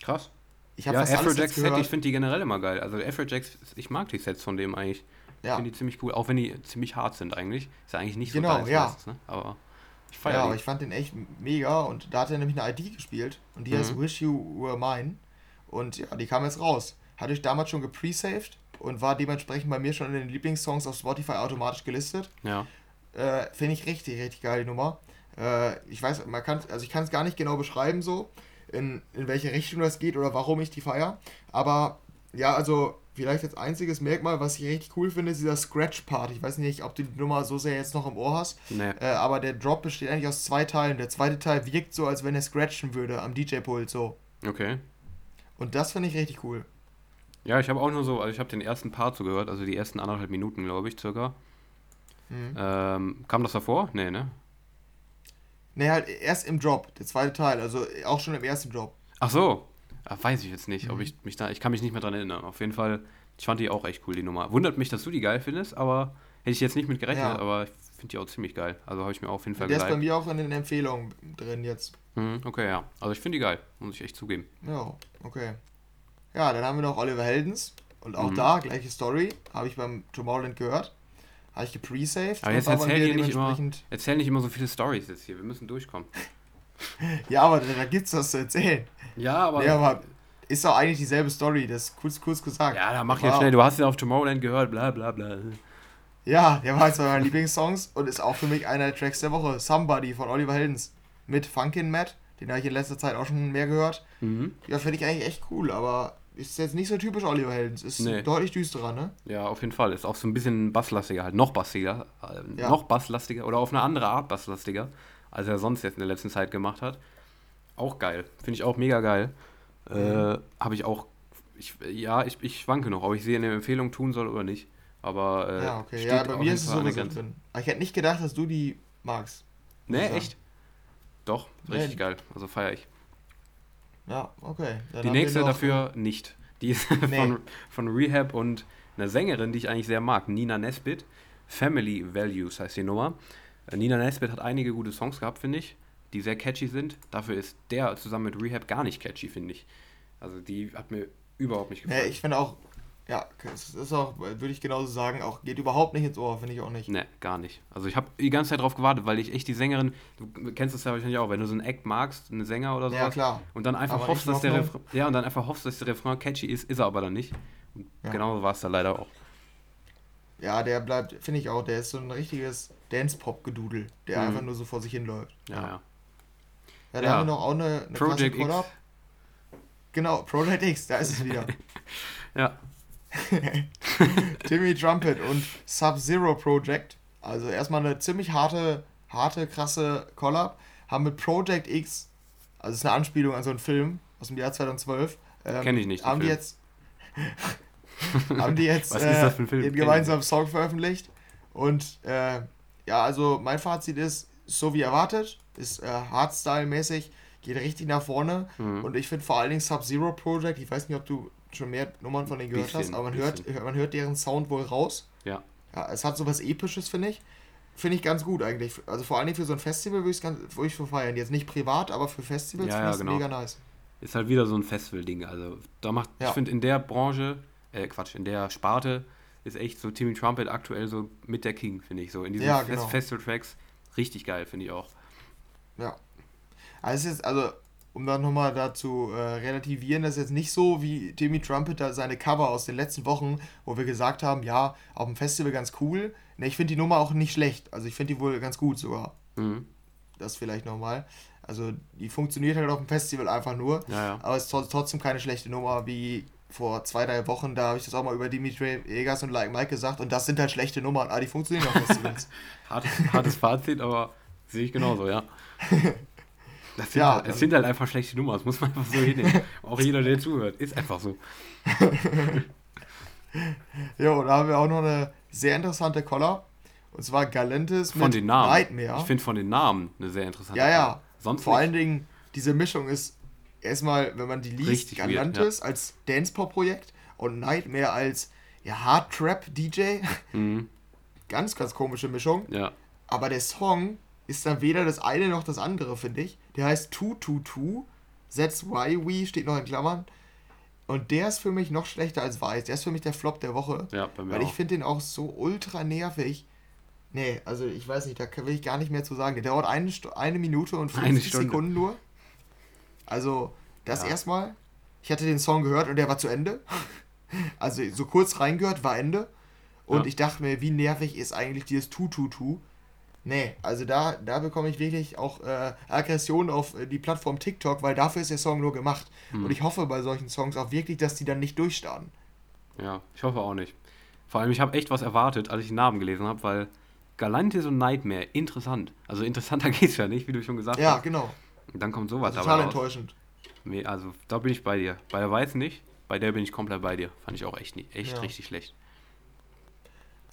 S1: Krass. Ich habe ja, Afrojacks Set, ich finde die generell immer geil. Also Afrojacks, ich mag die Sets von dem eigentlich. Ja. Ich finde die ziemlich cool, auch wenn die ziemlich hart sind eigentlich. Ist ja eigentlich nicht so genau, geil ja. Meistens, ne? Aber
S2: ich feiere Ja, aber ich fand den echt mega und da hat er nämlich eine ID gespielt und die mhm. heißt Wish You Were Mine und ja, die kam jetzt raus. Hatte ich damals schon gepresaved und war dementsprechend bei mir schon in den Lieblingssongs auf Spotify automatisch gelistet. Ja. Äh, finde ich richtig, richtig geil, die Nummer. Äh, ich weiß, man kann, also ich kann es gar nicht genau beschreiben so, in, in welche Richtung das geht oder warum ich die feiere. Aber ja, also vielleicht als einziges Merkmal, was ich richtig cool finde, ist dieser Scratch-Part. Ich weiß nicht, ob du die Nummer so sehr jetzt noch im Ohr hast. Nee. Äh, aber der Drop besteht eigentlich aus zwei Teilen. Der zweite Teil wirkt so, als wenn er scratchen würde am DJ-Pult so. Okay. Und das finde ich richtig cool.
S1: Ja, ich habe auch nur so, also ich habe den ersten Part so gehört, also die ersten anderthalb Minuten, glaube ich, circa. Mhm. Ähm, kam das davor? Nee, ne?
S2: Nee, halt erst im Drop, der zweite Teil, also auch schon im ersten Drop.
S1: Ach so. Ach, weiß ich jetzt nicht, mhm. ob ich mich da, ich kann mich nicht mehr dran erinnern. Auf jeden Fall Ich fand die auch echt cool, die Nummer. Wundert mich, dass du die geil findest, aber hätte ich jetzt nicht mit gerechnet, ja. aber ich finde die auch ziemlich geil. Also habe ich mir auf jeden Fall
S2: Der ist bei mir auch in den Empfehlungen drin jetzt.
S1: Mhm, okay, ja. Also ich finde die geil, muss ich echt zugeben.
S2: Ja, okay. Ja, dann haben wir noch Oliver Heldens. Und auch mhm. da, gleiche Story, habe ich beim Tomorrowland gehört. Habe ich gepresaved.
S1: Aber jetzt erzähl, nicht immer, erzähl nicht immer so viele Stories jetzt hier. Wir müssen durchkommen.
S2: ja, aber da, da es was zu erzählen.
S1: Ja, aber.
S2: Nee, aber ist doch eigentlich dieselbe Story, das ist kurz, kurz gesagt.
S1: Ja, da mach ich jetzt schnell. Du hast ja auf Tomorrowland gehört, bla bla bla.
S2: Ja, der war jetzt einer meiner Lieblingssongs und ist auch für mich einer der Tracks der Woche. Somebody von Oliver Heldens. Mit Funkin' Matt, den habe ich in letzter Zeit auch schon mehr gehört. Mhm. Ja, finde ich eigentlich echt cool, aber ist jetzt nicht so typisch Oliver Heldens. Ist nee. deutlich düsterer, ne?
S1: Ja, auf jeden Fall. Ist auch so ein bisschen basslastiger, halt noch bassiger. Äh, ja. Noch basslastiger oder auf eine andere Art basslastiger, als er sonst jetzt in der letzten Zeit gemacht hat. Auch geil. Finde ich auch mega geil. Mhm. Äh, Habe ich auch. Ich, ja, ich, ich schwanke noch, ob ich sie in der Empfehlung tun soll oder nicht. Aber. Äh,
S2: ja, okay. Ja, bei mir ist es so drin. Ich hätte nicht gedacht, dass du die magst.
S1: Nee, echt? Doch, richtig nee. geil. Also feiere ich.
S2: Ja, okay.
S1: Dann die nächste dafür nicht. Die ist nee. von, von Rehab und einer Sängerin, die ich eigentlich sehr mag, Nina Nesbitt. Family Values heißt die Nummer. Äh, Nina Nesbitt hat einige gute Songs gehabt, finde ich, die sehr catchy sind. Dafür ist der zusammen mit Rehab gar nicht catchy, finde ich. Also die hat mir überhaupt nicht
S2: gefallen. Ja, ich finde auch, ja, es ist auch, würde ich genauso sagen, auch geht überhaupt nicht ins Ohr, finde ich auch nicht.
S1: Ne, gar nicht. Also ich habe die ganze Zeit drauf gewartet, weil ich echt die Sängerin, du kennst das ja wahrscheinlich auch, wenn du so einen Act magst, einen Sänger oder so. Ja,
S2: klar.
S1: Und dann einfach aber hoffst, dass der Refrain, ja, und dann einfach hoffst, dass der Refrain catchy ist, ist er aber dann nicht. Und ja. genauso war es da leider auch.
S2: Ja, der bleibt, finde ich auch, der ist so ein richtiges Dance-Pop-Gedudel, der mhm. einfach nur so vor sich hinläuft.
S1: Ja, ja.
S2: Ja, da ja. haben wir noch auch eine, eine
S1: Project X.
S2: Genau, Project X, da ist es wieder.
S1: ja.
S2: Timmy Trumpet und Sub-Zero Project. Also erstmal eine ziemlich harte, harte, krasse Collab. Haben mit Project X, also ist eine Anspielung an so einen Film aus dem Jahr 2012.
S1: Ähm, Kenne ich nicht.
S2: Haben die jetzt, haben die jetzt äh, den gemeinsamen Song veröffentlicht. Und äh, ja, also mein Fazit ist, so wie erwartet, ist äh, Hardstyle-mäßig, geht richtig nach vorne. Mhm. Und ich finde vor allen Dingen Sub-Zero Project, ich weiß nicht, ob du schon mehr Nummern von denen gehört bisschen, hast, aber man hört, man hört deren Sound wohl raus.
S1: Ja.
S2: Ja, es hat so was Episches, finde ich. Finde ich ganz gut eigentlich. Also vor allen Dingen für so ein Festival würde ich es ich für feiern. Jetzt nicht privat, aber für Festivals
S1: ja, ja, genau.
S2: mega nice.
S1: Ist halt wieder so ein Festival-Ding. Also da macht, ja. ich finde in der Branche, äh Quatsch, in der Sparte ist echt so Timmy Trumpet aktuell so mit der King, finde ich. So in diesen ja, genau. Festival-Tracks richtig geil, finde ich auch.
S2: Ja. Also, ist, also um dann nochmal dazu äh, relativieren, das ist jetzt nicht so wie Timmy Trumpet da seine Cover aus den letzten Wochen, wo wir gesagt haben, ja, auf dem Festival ganz cool. Ne, ich finde die Nummer auch nicht schlecht. Also ich finde die wohl ganz gut sogar. Mhm. Das vielleicht nochmal. Also die funktioniert halt auf dem Festival einfach nur.
S1: Ja, ja.
S2: Aber es ist trotzdem keine schlechte Nummer wie vor zwei, drei Wochen. Da habe ich das auch mal über Dimitri Egas und Like Mike gesagt. Und das sind halt schlechte Nummern. Ah, die funktionieren auf Festivals.
S1: hartes, hartes Fazit, aber sehe ich genauso, ja. Das sind, ja, halt, es sind halt einfach schlechte Nummern, das muss man einfach so hinnehmen. auch jeder, der zuhört, ist einfach so.
S2: jo, da haben wir auch noch eine sehr interessante Collar. Und zwar Galantis
S1: von mit den Namen. Nightmare. Ich finde von den Namen eine sehr interessante
S2: Ja, ja. Sonst Vor nicht. allen Dingen, diese Mischung ist erstmal, wenn man die liest, Richtig Galantis ja. als Dance-Pop-Projekt und Nightmare als ja, Hard-Trap-DJ. Mhm. Ganz, ganz komische Mischung.
S1: Ja.
S2: Aber der Song ist dann weder das eine noch das andere, finde ich. Der heißt 222, That's Why We, steht noch in Klammern. Und der ist für mich noch schlechter als Weiß. Der ist für mich der Flop der Woche.
S1: Ja, bei mir
S2: Weil ich finde den auch so ultra nervig. Nee, also ich weiß nicht, da will ich gar nicht mehr zu sagen. Der dauert eine, eine Minute und 50 Sekunden nur. Also, das ja. erstmal. Ich hatte den Song gehört und der war zu Ende. Also, so kurz reingehört, war Ende. Und ja. ich dachte mir, wie nervig ist eigentlich dieses Tu-Tu-Tu? Nee, also da, da bekomme ich wirklich auch äh, Aggression auf äh, die Plattform TikTok, weil dafür ist der Song nur gemacht. Hm. Und ich hoffe bei solchen Songs auch wirklich, dass die dann nicht durchstarten.
S1: Ja, ich hoffe auch nicht. Vor allem, ich habe echt was erwartet, als ich den Namen gelesen habe, weil Galantis und Nightmare, interessant. Also interessanter geht's ja nicht, wie du schon gesagt
S2: ja,
S1: hast.
S2: Ja, genau.
S1: Und dann kommt sowas.
S2: Also total enttäuschend.
S1: Also da bin ich bei dir. Bei der Weiß nicht, bei der bin ich komplett bei dir. Fand ich auch echt, echt ja. richtig schlecht.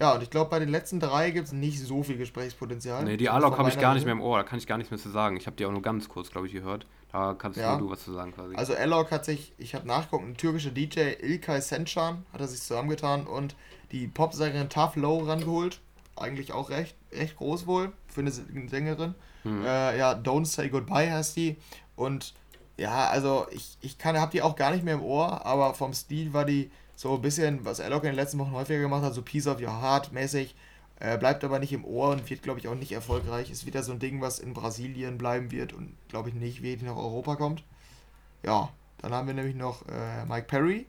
S2: Ja, und ich glaube, bei den letzten drei gibt es nicht so viel Gesprächspotenzial.
S1: Nee, die Alok habe ich gar nicht mehr im Ohr, da kann ich gar nichts mehr zu sagen. Ich habe die auch nur ganz kurz, glaube ich, gehört. Da kannst ja. du was zu sagen quasi.
S2: Also Alok hat sich, ich habe nachgeguckt, ein türkischer DJ Ilkay Sencan hat er sich zusammengetan und die Popsängerin Tough Low rangeholt. Eigentlich auch recht, recht groß wohl für eine Sängerin. Mhm. Äh, ja, Don't Say Goodbye heißt die. Und ja, also ich, ich habe die auch gar nicht mehr im Ohr, aber vom Stil war die so ein bisschen, was Alok in den letzten Wochen häufiger gemacht hat, so Piece of Your Heart mäßig. Äh, bleibt aber nicht im Ohr und wird, glaube ich, auch nicht erfolgreich. Ist wieder so ein Ding, was in Brasilien bleiben wird und, glaube ich, nicht wirklich nach Europa kommt. Ja, dann haben wir nämlich noch äh, Mike Perry.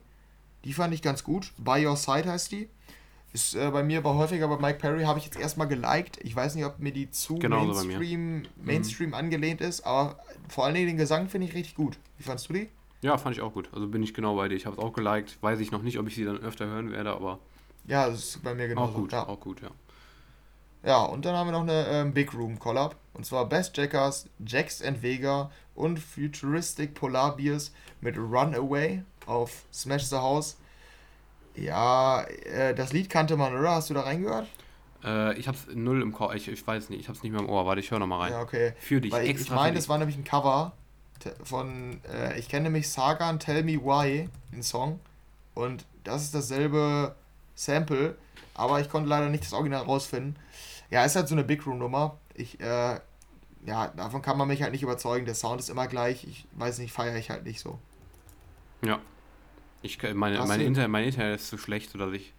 S2: Die fand ich ganz gut. By Your Side heißt die. Ist äh, bei mir aber häufiger, bei Mike Perry habe ich jetzt erstmal geliked. Ich weiß nicht, ob mir die zu genau Mainstream, Mainstream mhm. angelehnt ist, aber vor allen Dingen den Gesang finde ich richtig gut. Wie fandest du die?
S1: Ja, fand ich auch gut. Also bin ich genau bei dir. Ich habe es auch geliked. Weiß ich noch nicht, ob ich sie dann öfter hören werde, aber.
S2: Ja, das ist bei mir genau.
S1: Auch gut, ja. auch gut, ja.
S2: Ja, und dann haben wir noch eine ähm, Big Room Collab. Und zwar Best Jackers, Jax and Vega und Futuristic Polar Beers mit Runaway auf Smash the House. Ja, äh, das Lied kannte man, oder? Hast du da reingehört?
S1: Äh, ich hab's null im Kopf, ich, ich weiß nicht, ich hab's nicht mehr im Ohr. Warte, ich höre nochmal rein.
S2: Ja, okay. Für dich, Weil extra. Ich meine, das war nämlich ein Cover von, äh, ich kenne nämlich Sagan Tell Me Why, den Song. Und das ist dasselbe Sample, aber ich konnte leider nicht das Original rausfinden. Ja, ist halt so eine Big Room-Nummer. Ich, äh, ja, davon kann man mich halt nicht überzeugen. Der Sound ist immer gleich. Ich weiß nicht, feiere ich halt nicht so.
S1: Ja. Ich, meine, meine Internet, mein Internet ist zu schlecht, sodass ich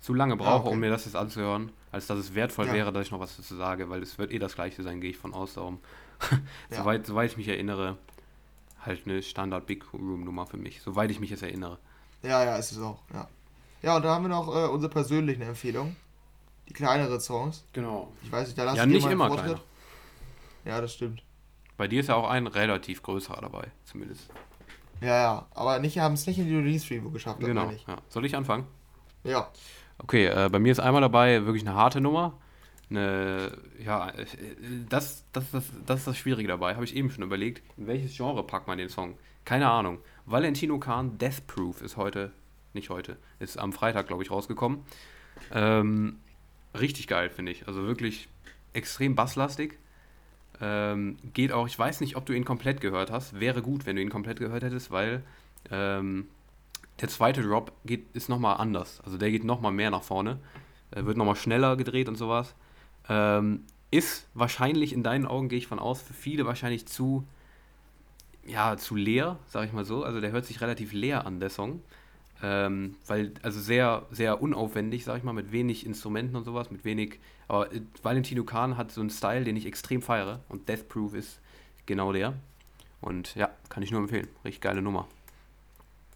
S1: zu lange brauche, ah, okay. um mir das jetzt anzuhören, als dass es wertvoll ja. wäre, dass ich noch was dazu sage, weil es wird eh das gleiche sein, gehe ich von aus. Darum. ja. soweit, soweit ich mich erinnere, halt eine Standard Big Room Nummer für mich, soweit ich mich jetzt erinnere.
S2: Ja, ja, ist es auch, ja. Ja, und da haben wir noch äh, unsere persönlichen Empfehlungen. Die kleineren Songs.
S1: Genau.
S2: Ich weiß nicht, da lass
S1: Ja, nicht immer kleiner.
S2: Ja, das stimmt.
S1: Bei dir ist ja auch ein relativ größerer dabei, zumindest.
S2: Ja, ja, aber nicht, haben es nicht in die Release-Review geschafft,
S1: genau. Ja. Soll ich anfangen?
S2: Ja.
S1: Okay, äh, bei mir ist einmal dabei wirklich eine harte Nummer. Eine, ja, das, das, das, das ist das Schwierige dabei. Habe ich eben schon überlegt, in welches Genre packt man den Song? Keine Ahnung. Valentino Khan, Death Proof ist heute, nicht heute, ist am Freitag, glaube ich, rausgekommen. Ähm, richtig geil, finde ich. Also wirklich extrem basslastig. Ähm, geht auch, ich weiß nicht, ob du ihn komplett gehört hast. Wäre gut, wenn du ihn komplett gehört hättest, weil ähm, der zweite Drop geht, ist nochmal anders. Also der geht nochmal mehr nach vorne. Er wird nochmal schneller gedreht und sowas. Ähm, ist wahrscheinlich in deinen Augen, gehe ich von aus, für viele wahrscheinlich zu, ja, zu leer, sag ich mal so. Also der hört sich relativ leer an, der Song. Ähm, weil, also sehr, sehr unaufwendig, sag ich mal, mit wenig Instrumenten und sowas, mit wenig. Aber äh, Valentino Khan hat so einen Style, den ich extrem feiere und Death Proof ist genau der. Und ja, kann ich nur empfehlen. Richtig geile Nummer.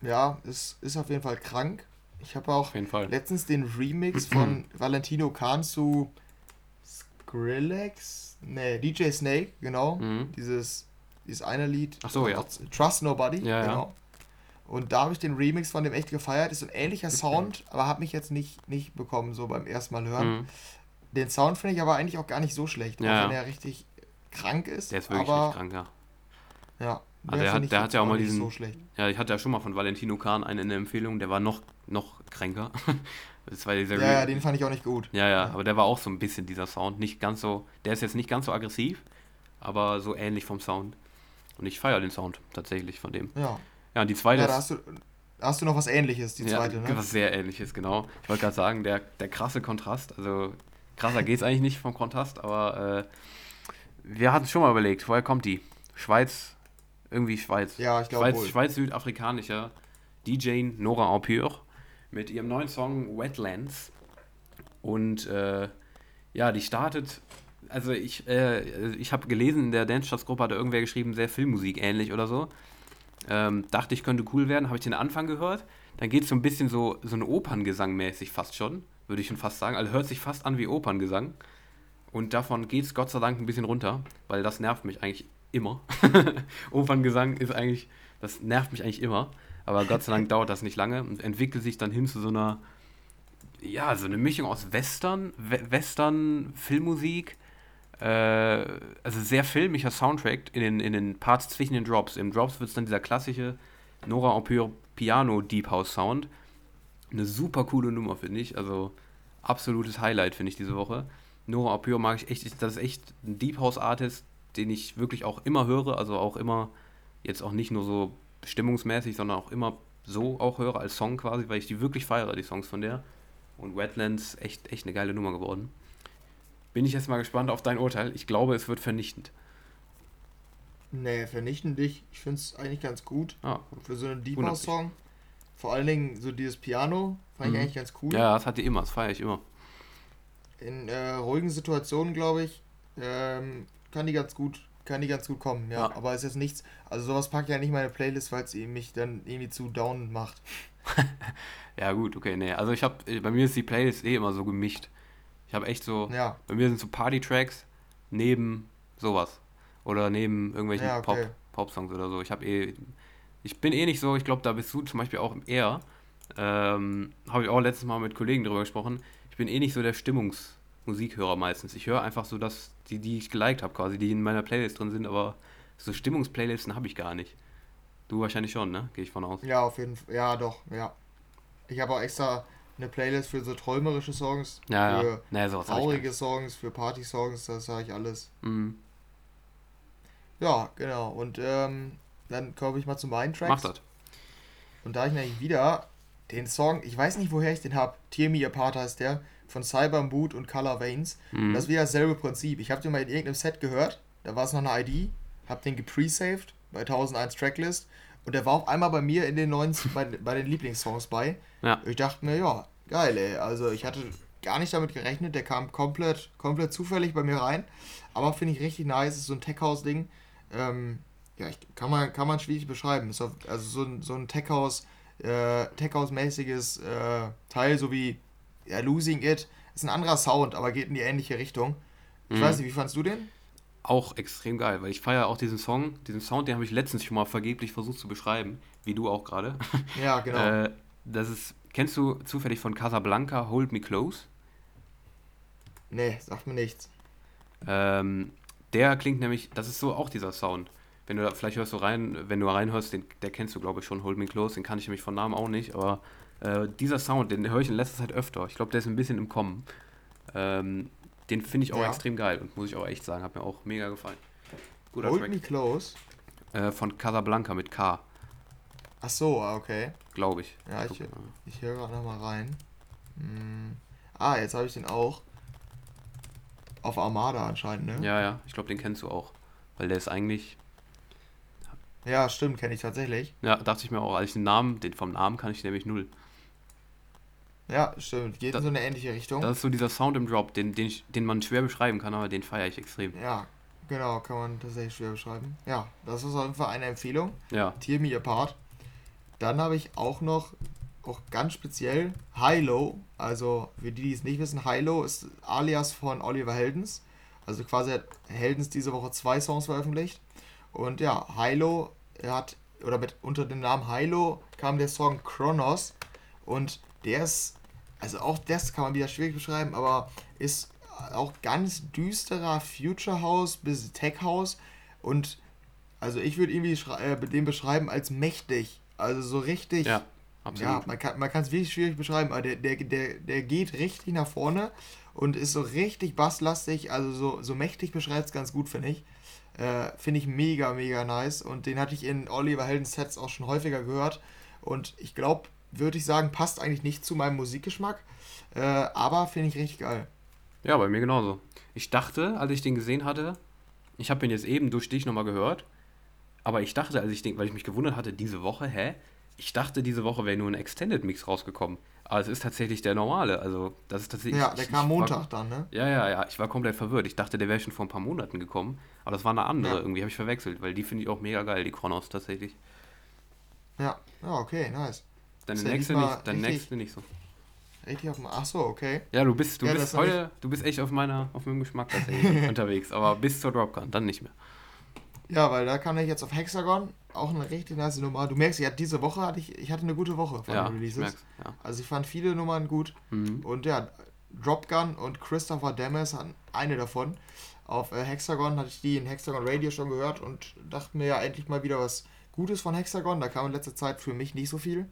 S2: Ja, es ist auf jeden Fall krank. Ich habe auch letztens den Remix von Valentino Khan zu Skrillex, nee, DJ Snake, genau. Mhm. Dieses, dieses eine Lied.
S1: Ach so, ja.
S2: Trust Nobody,
S1: ja, genau. Ja.
S2: Und da habe ich den Remix von dem echt gefeiert. Ist so ein ähnlicher Sound, aber habe mich jetzt nicht, nicht bekommen, so beim ersten Mal hören. Mhm. Den Sound finde ich aber eigentlich auch gar nicht so schlecht, ja. auch wenn er richtig krank ist.
S1: Der ist wirklich aber, krank, ja.
S2: Ja.
S1: Also der, hat, der hat ja auch mal diesen. So ja, ich hatte ja schon mal von Valentino Kahn einen in der Empfehlung, der war noch, noch kränker.
S2: das war dieser ja, ja, den fand ich auch nicht gut.
S1: Ja, ja, aber der war auch so ein bisschen dieser Sound. Nicht ganz so. Der ist jetzt nicht ganz so aggressiv, aber so ähnlich vom Sound. Und ich feiere den Sound tatsächlich von dem.
S2: Ja.
S1: Ja, und die zweite.
S2: Ja, da hast du, hast du noch was ähnliches, die zweite, ja,
S1: ne? Was sehr ähnliches, genau. Ich wollte gerade sagen, der, der krasse Kontrast, also krasser geht es eigentlich nicht vom Kontrast, aber äh, wir hatten schon mal überlegt, woher kommt die? Schweiz, irgendwie Schweiz.
S2: Ja, ich glaube
S1: Schweiz, Schweiz südafrikanischer DJ Nora Aupure mit ihrem neuen Song Wetlands. Und äh, ja, die startet also ich, äh, ich habe gelesen, in der Dance-Shots-Gruppe hat irgendwer geschrieben, sehr Filmmusik ähnlich oder so. Ähm, dachte ich, könnte cool werden, habe ich den Anfang gehört. Dann geht es so ein bisschen so, so ein Operngesang mäßig fast schon, würde ich schon fast sagen. Also hört sich fast an wie Operngesang. Und davon geht es Gott sei Dank ein bisschen runter, weil das nervt mich eigentlich immer. Operngesang ist eigentlich, das nervt mich eigentlich immer. Aber Gott sei Dank dauert das nicht lange und entwickelt sich dann hin zu so einer, ja, so eine Mischung aus Western, Western, Filmmusik, äh, also sehr filmischer Soundtrack in den, in den Parts zwischen den Drops. Im Drops wird es dann dieser klassische Nora Aupure Piano Deep House Sound. Eine super coole Nummer, finde ich. Also absolutes Highlight, finde ich, diese Woche. Nora Apio mag ich echt, das ist echt ein Deep House Artist, den ich wirklich auch immer höre, also auch immer, jetzt auch nicht nur so stimmungsmäßig, sondern auch immer so auch höre als Song quasi, weil ich die wirklich feiere, die Songs von der. Und Wetlands, echt, echt eine geile Nummer geworden. Bin ich jetzt mal gespannt auf dein Urteil. Ich glaube, es wird vernichtend.
S2: Nee, vernichtend nicht. Ich finde es eigentlich ganz gut. Ah, für so einen Deep House Song. Vor allen Dingen so dieses Piano fand mhm. ich eigentlich ganz cool.
S1: Ja, das hat die immer, das feiere ich immer.
S2: In äh, ruhigen Situationen, glaube ich, ähm, kann die ganz gut, kann die ganz gut kommen, ja. ja. Aber es ist jetzt nichts. Also sowas packe ich ja nicht in meine Playlist, weil es mich dann irgendwie zu down macht.
S1: ja, gut, okay, nee. Also ich habe, bei mir ist die Playlist eh immer so gemischt. Ich habe echt so, ja. bei mir sind so Party-Tracks neben sowas. Oder neben irgendwelchen ja, okay. Pop, Pop-Songs oder so. Ich habe eh, ich bin eh nicht so, ich glaube, da bist du zum Beispiel auch eher, ähm, habe ich auch letztes Mal mit Kollegen drüber gesprochen, ich bin eh nicht so der Stimmungsmusikhörer meistens. Ich höre einfach so das, die, die ich geliked habe quasi, die in meiner Playlist drin sind, aber so Stimmungsplaylisten habe ich gar nicht. Du wahrscheinlich schon, ne? Gehe ich von aus.
S2: Ja, auf jeden Fall. Ja, doch, ja. Ich habe auch extra eine Playlist für so träumerische Songs, ja, für ja. Nee, traurige Songs, für Party-Songs, das habe ich alles. Mhm. Ja, genau. Und ähm, dann komme ich mal zu meinen Tracks. Mach das. Und da ich nämlich wieder den Song, ich weiß nicht, woher ich den habe, Tear Me Apart heißt der, von Cyber Mood und Color Veins. Mhm. Das ist wieder dasselbe Prinzip. Ich habe den mal in irgendeinem Set gehört, da war es noch eine ID, habe den gepresaved bei 1001 Tracklist und der war auf einmal bei mir in den 90, bei, bei den Lieblingssongs bei. Ja. Ich dachte mir, ja, geil, ey. Also ich hatte gar nicht damit gerechnet, der kam komplett, komplett zufällig bei mir rein. Aber finde ich richtig nice, ist so ein Tech-House-Ding. Ähm, ja, ich, kann, man, kann man schwierig beschreiben. Ist auf, also so ein, so ein Tech-House, äh, Tech-House-mäßiges äh, Teil, so wie ja, Losing It. Ist ein anderer Sound, aber geht in die ähnliche Richtung. Ich mhm. weiß nicht, wie fandest du den?
S1: Auch extrem geil, weil ich feiere auch diesen Song, diesen Sound, den habe ich letztens schon mal vergeblich versucht zu beschreiben, wie du auch gerade. Ja, genau. äh, das ist, kennst du zufällig von Casablanca Hold Me Close?
S2: Nee, sagt mir nichts.
S1: Ähm, der klingt nämlich, das ist so auch dieser Sound. Wenn du da, vielleicht hörst du rein, wenn du reinhörst, den, der kennst du glaube ich schon, Hold Me Close, den kann ich nämlich von Namen auch nicht, aber äh, dieser Sound, den höre ich in letzter Zeit öfter. Ich glaube, der ist ein bisschen im Kommen. Ähm, den finde ich auch ja. extrem geil und muss ich auch echt sagen, hat mir auch mega gefallen. Guter Hold Track. Me Close? Äh, von Casablanca mit K.
S2: Ach so, ah, okay.
S1: Glaube ich.
S2: Ja, ich, ich höre gerade nochmal rein. Hm. Ah, jetzt habe ich den auch. Auf Armada anscheinend, ne?
S1: Ja, ja, ich glaube, den kennst du auch. Weil der ist eigentlich.
S2: Ja, stimmt, kenne ich tatsächlich.
S1: Ja, dachte ich mir auch, als ich den Namen, den vom Namen kann ich nämlich null.
S2: Ja, stimmt. Geht das, in so eine ähnliche Richtung.
S1: Das ist so dieser Sound im Drop, den, den, ich, den man schwer beschreiben kann, aber den feiere ich extrem.
S2: Ja, genau, kann man tatsächlich schwer beschreiben. Ja, das ist auf jeden Fall eine Empfehlung. Ja. Tear Me Apart. Dann habe ich auch noch, auch ganz speziell, High-Low. Also, für die, die es nicht wissen, High-Low ist alias von Oliver Heldens. Also quasi hat Heldens diese Woche zwei Songs veröffentlicht. Und ja, Hilo hat, oder mit unter dem Namen Hilo kam der Song Kronos. Und der ist also auch das kann man wieder schwierig beschreiben, aber ist auch ganz düsterer Future House bis Tech House und also ich würde irgendwie äh, den beschreiben als mächtig, also so richtig. Ja, absolut. Ja, man kann man es wirklich schwierig beschreiben, aber der, der, der, der geht richtig nach vorne und ist so richtig basslastig, also so, so mächtig beschreibt es ganz gut, finde ich. Äh, finde ich mega, mega nice und den hatte ich in Oliver Heldens Sets auch schon häufiger gehört und ich glaube, würde ich sagen, passt eigentlich nicht zu meinem Musikgeschmack, äh, aber finde ich richtig geil.
S1: Ja, bei mir genauso. Ich dachte, als ich den gesehen hatte, ich habe ihn jetzt eben durch dich nochmal gehört, aber ich dachte, als ich den, weil ich mich gewundert hatte, diese Woche, hä? Ich dachte, diese Woche wäre nur ein Extended Mix rausgekommen. Aber es ist tatsächlich der normale. Also, das ist tatsächlich.
S2: Ja, der
S1: ich,
S2: kam Montag war, dann, ne?
S1: Ja, ja, ja. Ich war komplett verwirrt. Ich dachte, der wäre schon vor ein paar Monaten gekommen. Aber das war eine andere. Ja. Irgendwie habe ich verwechselt, weil die finde ich auch mega geil, die Chronos tatsächlich.
S2: Ja, ja, okay, nice.
S1: Deine nächste nicht, deine nächste nicht so.
S2: Richtig auf dem. Ach so, okay.
S1: Ja, du bist, du ja, bist heute, du bist echt auf meiner, auf meinem Geschmack unterwegs, aber bis zur Dropcon, dann nicht mehr.
S2: Ja, weil da kam ich jetzt auf Hexagon, auch eine richtig nice Nummer. Du merkst, ja, diese Woche hatte ich, ich hatte eine gute Woche von ja, Releases. Ich ja. Also ich fand viele Nummern gut. Mhm. Und ja, Dropgun und Christopher Demes hatten eine davon. Auf äh, Hexagon hatte ich die in Hexagon Radio schon gehört und dachte mir ja endlich mal wieder was Gutes von Hexagon. Da kam in letzter Zeit für mich nicht so viel.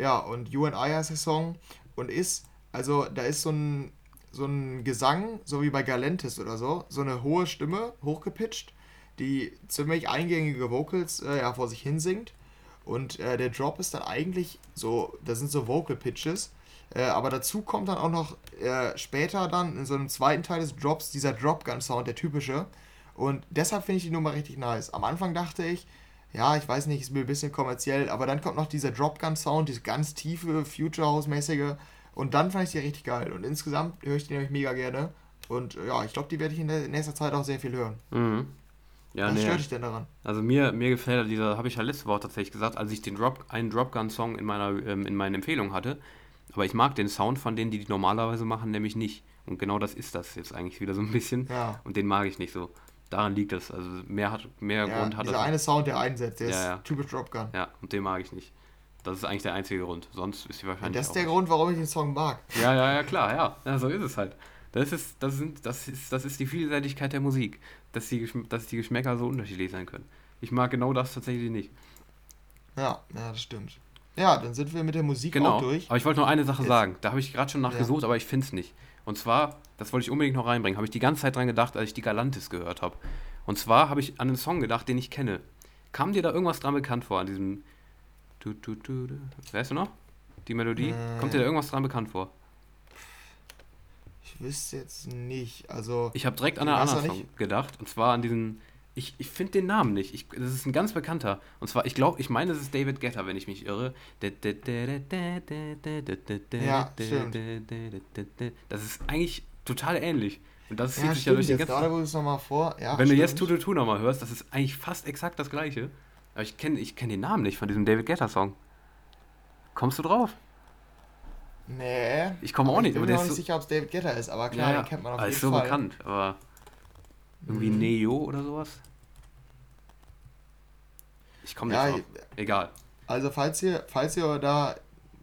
S2: Ja, und You and I heißt der Song und ist also da ist so ein, so ein Gesang, so wie bei Galantis oder so, so eine hohe Stimme, hochgepitcht, die ziemlich eingängige Vocals äh, ja, vor sich hin singt. Und äh, der Drop ist dann eigentlich so, das sind so Vocal Pitches. Äh, aber dazu kommt dann auch noch äh, später dann in so einem zweiten Teil des Drops dieser Dropgun-Sound, der typische. Und deshalb finde ich die Nummer richtig nice. Am Anfang dachte ich, ja, ich weiß nicht, ist mir ein bisschen kommerziell, aber dann kommt noch dieser Dropgun-Sound, diese ganz tiefe, Future House-mäßige. Und dann fand ich die richtig geil. Und insgesamt höre ich die nämlich mega gerne. Und ja, ich glaube, die werde ich in der nächster Zeit auch sehr viel hören. Mhm.
S1: Ja, Was nee. stört dich denn daran? Also mir, mir gefällt dieser, habe ich ja letzte Woche tatsächlich gesagt, als ich den Drop, einen Dropgun-Song in meiner ähm, in meinen Empfehlungen hatte. Aber ich mag den Sound von denen, die die normalerweise machen, nämlich nicht. Und genau das ist das jetzt eigentlich wieder so ein bisschen. Ja. Und den mag ich nicht so. Daran liegt es. Also mehr, hat, mehr ja, Grund hat
S2: Dieser eine Sound, der einsetzt, der ja, ist typisch
S1: Dropgun. Ja, und den mag ich nicht. Das ist eigentlich der einzige Grund. Sonst ist sie wahrscheinlich. Und
S2: das ist der Grund, warum ich den Song mag.
S1: Ja, ja, ja, klar, ja. ja so ist es halt. Das ist, das, sind, das, ist, das ist die Vielseitigkeit der Musik, dass die, dass die Geschmäcker so unterschiedlich sein können. Ich mag genau das tatsächlich nicht.
S2: Ja, ja, das stimmt. Ja, dann sind wir mit der Musik genau. auch durch.
S1: Aber ich wollte noch eine Sache Jetzt. sagen. Da habe ich gerade schon nachgesucht, ja. aber ich finde es nicht. Und zwar, das wollte ich unbedingt noch reinbringen, habe ich die ganze Zeit dran gedacht, als ich die Galantis gehört habe. Und zwar habe ich an einen Song gedacht, den ich kenne. Kam dir da irgendwas dran bekannt vor, an diesem. Du, du, du, du. Weißt du noch? Die Melodie? Äh. Kommt dir da irgendwas dran bekannt vor?
S2: Ich wüsste jetzt nicht. Also.
S1: Ich habe direkt an einen anderen Song gedacht. Und zwar an diesen. Ich, ich finde den Namen nicht. Ich, das ist ein ganz bekannter. Und zwar, ich glaube, ich meine, es ist David Getter, wenn ich mich irre. Ja. Das ist eigentlich total ähnlich. Und das ja, sich ja durch die ganze gerade, wo es nochmal vor. Ja, wenn stimmt. du jetzt Tututu nochmal hörst, das ist eigentlich fast exakt das gleiche. Aber ich kenne ich kenn den Namen nicht von diesem David Getter Song. Kommst du drauf? Nee. Ich komme auch nicht.
S2: Ich bin mir auch nicht so sicher, ob es David Guetta ist, aber klar, ja, den kennt man auf jeden
S1: ist so Fall. bekannt, aber irgendwie mhm. Neo oder sowas? Ich komme nicht ja, drauf. Egal.
S2: Also falls ihr, falls ihr da,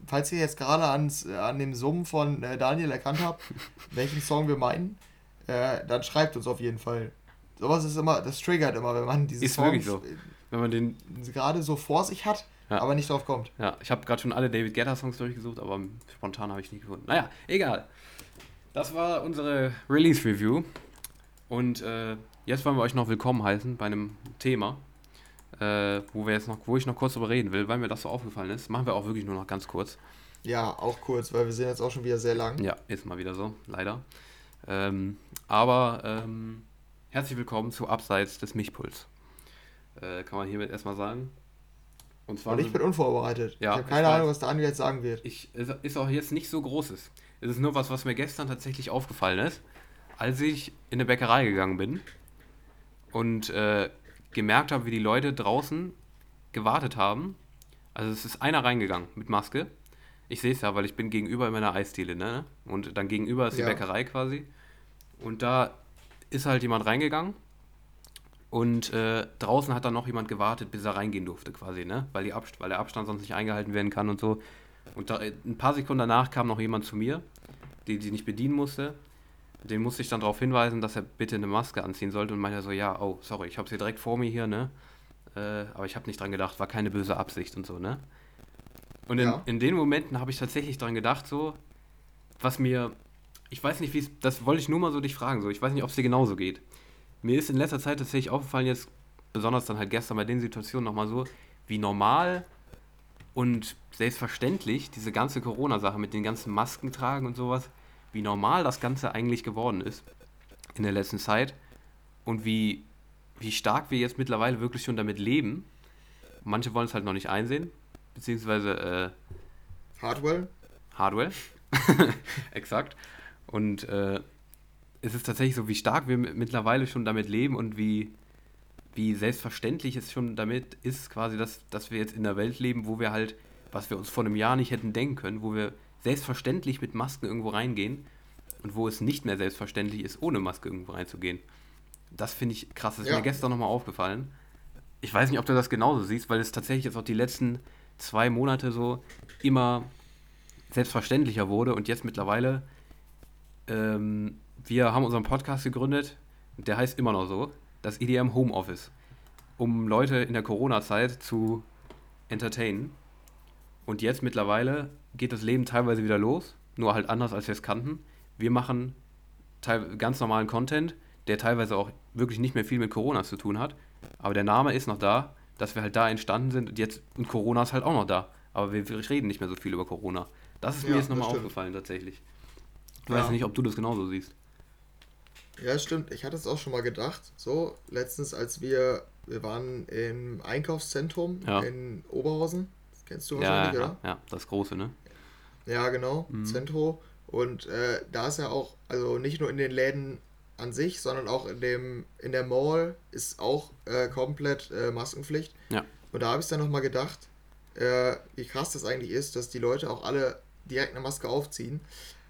S2: falls ihr jetzt gerade an dem Summen von äh, Daniel erkannt habt, welchen Song wir meinen, äh, dann schreibt uns auf jeden Fall. Sowas ist immer, das triggert immer, wenn man diese ist Songs, wirklich so. Wenn man den gerade so vor sich hat ja. aber nicht drauf kommt.
S1: Ja, ich habe gerade schon alle David Guetta-Songs durchgesucht, aber spontan habe ich nie gefunden. Naja, egal. Das war unsere Release-Review. Und äh, jetzt wollen wir euch noch willkommen heißen bei einem Thema, äh, wo wir jetzt noch, wo ich noch kurz darüber reden will, weil mir das so aufgefallen ist. Machen wir auch wirklich nur noch ganz kurz.
S2: Ja, auch kurz, weil wir sind jetzt auch schon wieder sehr lang.
S1: Ja, ist mal wieder so, leider. Ähm, aber ähm, herzlich willkommen zu Abseits des Mischpuls. Äh, kann man hiermit erstmal sagen.
S2: Und zwar. Und ich bin unvorbereitet. Ja, ich habe keine ich Ahnung, was der Andi jetzt sagen wird.
S1: Ich, es ist auch jetzt nicht so großes. Es ist nur was, was mir gestern tatsächlich aufgefallen ist, als ich in eine Bäckerei gegangen bin und äh, gemerkt habe, wie die Leute draußen gewartet haben. Also es ist einer reingegangen mit Maske. Ich sehe es ja, weil ich bin gegenüber in meiner Eisdiele, ne? Und dann gegenüber ist die ja. Bäckerei quasi. Und da ist halt jemand reingegangen und äh, draußen hat dann noch jemand gewartet, bis er reingehen durfte, quasi, ne? Weil, die Abst weil der Abstand sonst nicht eingehalten werden kann und so. Und da, ein paar Sekunden danach kam noch jemand zu mir, den sie nicht bedienen musste. Den musste ich dann darauf hinweisen, dass er bitte eine Maske anziehen sollte und meinte so, ja, oh, sorry, ich habe sie direkt vor mir hier, ne? Äh, aber ich habe nicht dran gedacht, war keine böse Absicht und so, ne? Und in, ja. in den Momenten habe ich tatsächlich dran gedacht, so, was mir, ich weiß nicht, wie es, das wollte ich nur mal so dich fragen, so, ich weiß nicht, ob es dir genauso geht mir ist in letzter Zeit tatsächlich aufgefallen, jetzt besonders dann halt gestern bei den Situationen nochmal so, wie normal und selbstverständlich diese ganze Corona-Sache mit den ganzen Masken tragen und sowas, wie normal das Ganze eigentlich geworden ist in der letzten Zeit und wie, wie stark wir jetzt mittlerweile wirklich schon damit leben. Manche wollen es halt noch nicht einsehen, beziehungsweise äh, Hardware. Hardware, exakt. Und äh, es ist tatsächlich so, wie stark wir mittlerweile schon damit leben und wie, wie selbstverständlich es schon damit ist, quasi, dass, dass wir jetzt in einer Welt leben, wo wir halt, was wir uns vor einem Jahr nicht hätten denken können, wo wir selbstverständlich mit Masken irgendwo reingehen und wo es nicht mehr selbstverständlich ist, ohne Maske irgendwo reinzugehen. Das finde ich krass. Das ist ja. mir gestern nochmal aufgefallen. Ich weiß nicht, ob du das genauso siehst, weil es tatsächlich jetzt auch die letzten zwei Monate so immer selbstverständlicher wurde und jetzt mittlerweile ähm, wir haben unseren Podcast gegründet, der heißt immer noch so, das EDM Homeoffice, um Leute in der Corona-Zeit zu entertainen. Und jetzt mittlerweile geht das Leben teilweise wieder los. nur halt anders, als wir es kannten. Wir machen ganz normalen Content, der teilweise auch wirklich nicht mehr viel mit Corona zu tun hat. Aber der Name ist noch da, dass wir halt da entstanden sind und jetzt und Corona ist halt auch noch da. Aber wir, wir reden nicht mehr so viel über Corona. Das ist ja, mir jetzt nochmal aufgefallen tatsächlich. Ich ja. weiß nicht, ob du das genauso siehst.
S2: Ja, stimmt. Ich hatte es auch schon mal gedacht. So, letztens, als wir, wir waren im Einkaufszentrum ja. in Oberhausen. Kennst du
S1: wahrscheinlich, ja, ja, oder? Ja, das große, ne?
S2: Ja, genau. Mhm. Zentro. Und äh, da ist ja auch, also nicht nur in den Läden an sich, sondern auch in dem in der Mall ist auch äh, komplett äh, Maskenpflicht. Ja. Und da habe ich dann nochmal gedacht, äh, wie krass das eigentlich ist, dass die Leute auch alle direkt eine Maske aufziehen.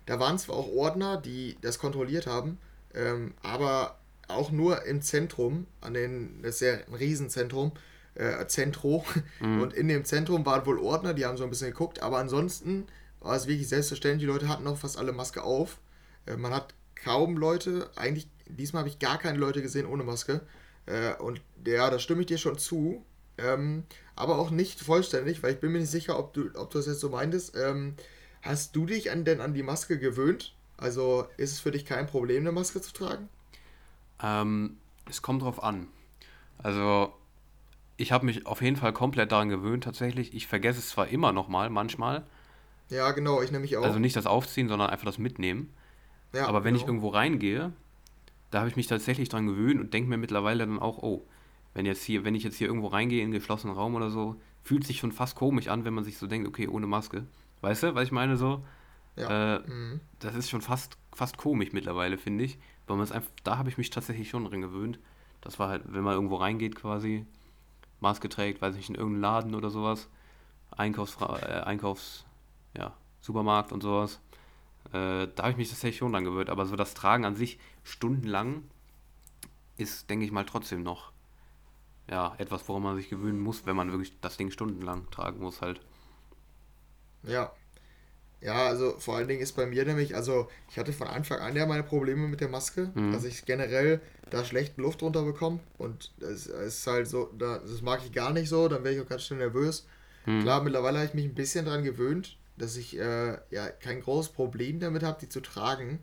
S2: Da waren zwar auch Ordner, die das kontrolliert haben, ähm, aber auch nur im Zentrum, an den, das ist ja ein Riesenzentrum, äh, Zentro. Mhm. Und in dem Zentrum waren wohl Ordner, die haben so ein bisschen geguckt, aber ansonsten war es wirklich selbstverständlich, die Leute hatten auch fast alle Maske auf. Äh, man hat kaum Leute, eigentlich, diesmal habe ich gar keine Leute gesehen ohne Maske. Äh, und ja, da stimme ich dir schon zu. Ähm, aber auch nicht vollständig, weil ich bin mir nicht sicher, ob du, ob du das jetzt so meintest. Ähm, hast du dich an, denn an die Maske gewöhnt? Also ist es für dich kein Problem, eine Maske zu tragen?
S1: Ähm, es kommt drauf an. Also ich habe mich auf jeden Fall komplett daran gewöhnt tatsächlich. Ich vergesse es zwar immer noch mal, manchmal.
S2: Ja, genau, ich nehme mich auch.
S1: Also nicht das Aufziehen, sondern einfach das Mitnehmen. Ja, Aber wenn genau. ich irgendwo reingehe, da habe ich mich tatsächlich dran gewöhnt und denke mir mittlerweile dann auch, oh, wenn jetzt hier, wenn ich jetzt hier irgendwo reingehe in einen geschlossenen Raum oder so, fühlt sich schon fast komisch an, wenn man sich so denkt, okay, ohne Maske. Weißt du, was ich meine so? Ja. Äh, mhm. Das ist schon fast, fast komisch mittlerweile, finde ich. Weil man es einfach, da habe ich mich tatsächlich schon dran gewöhnt. Das war halt, wenn man irgendwo reingeht quasi, Maske trägt, weiß ich, in irgendeinen Laden oder sowas, Einkaufs, äh, Einkaufs, ja, Supermarkt und sowas. Äh, da habe ich mich tatsächlich schon dran gewöhnt. Aber so das Tragen an sich stundenlang ist, denke ich mal, trotzdem noch ja, etwas, woran man sich gewöhnen muss, wenn man wirklich das Ding stundenlang tragen muss halt.
S2: Ja. Ja, also vor allen Dingen ist bei mir nämlich, also ich hatte von Anfang an ja meine Probleme mit der Maske, mhm. dass ich generell da schlecht Luft runter bekomme und es ist halt so, das mag ich gar nicht so, dann wäre ich auch ganz schnell nervös. Mhm. Klar, mittlerweile habe ich mich ein bisschen dran gewöhnt, dass ich äh, ja kein großes Problem damit habe, die zu tragen.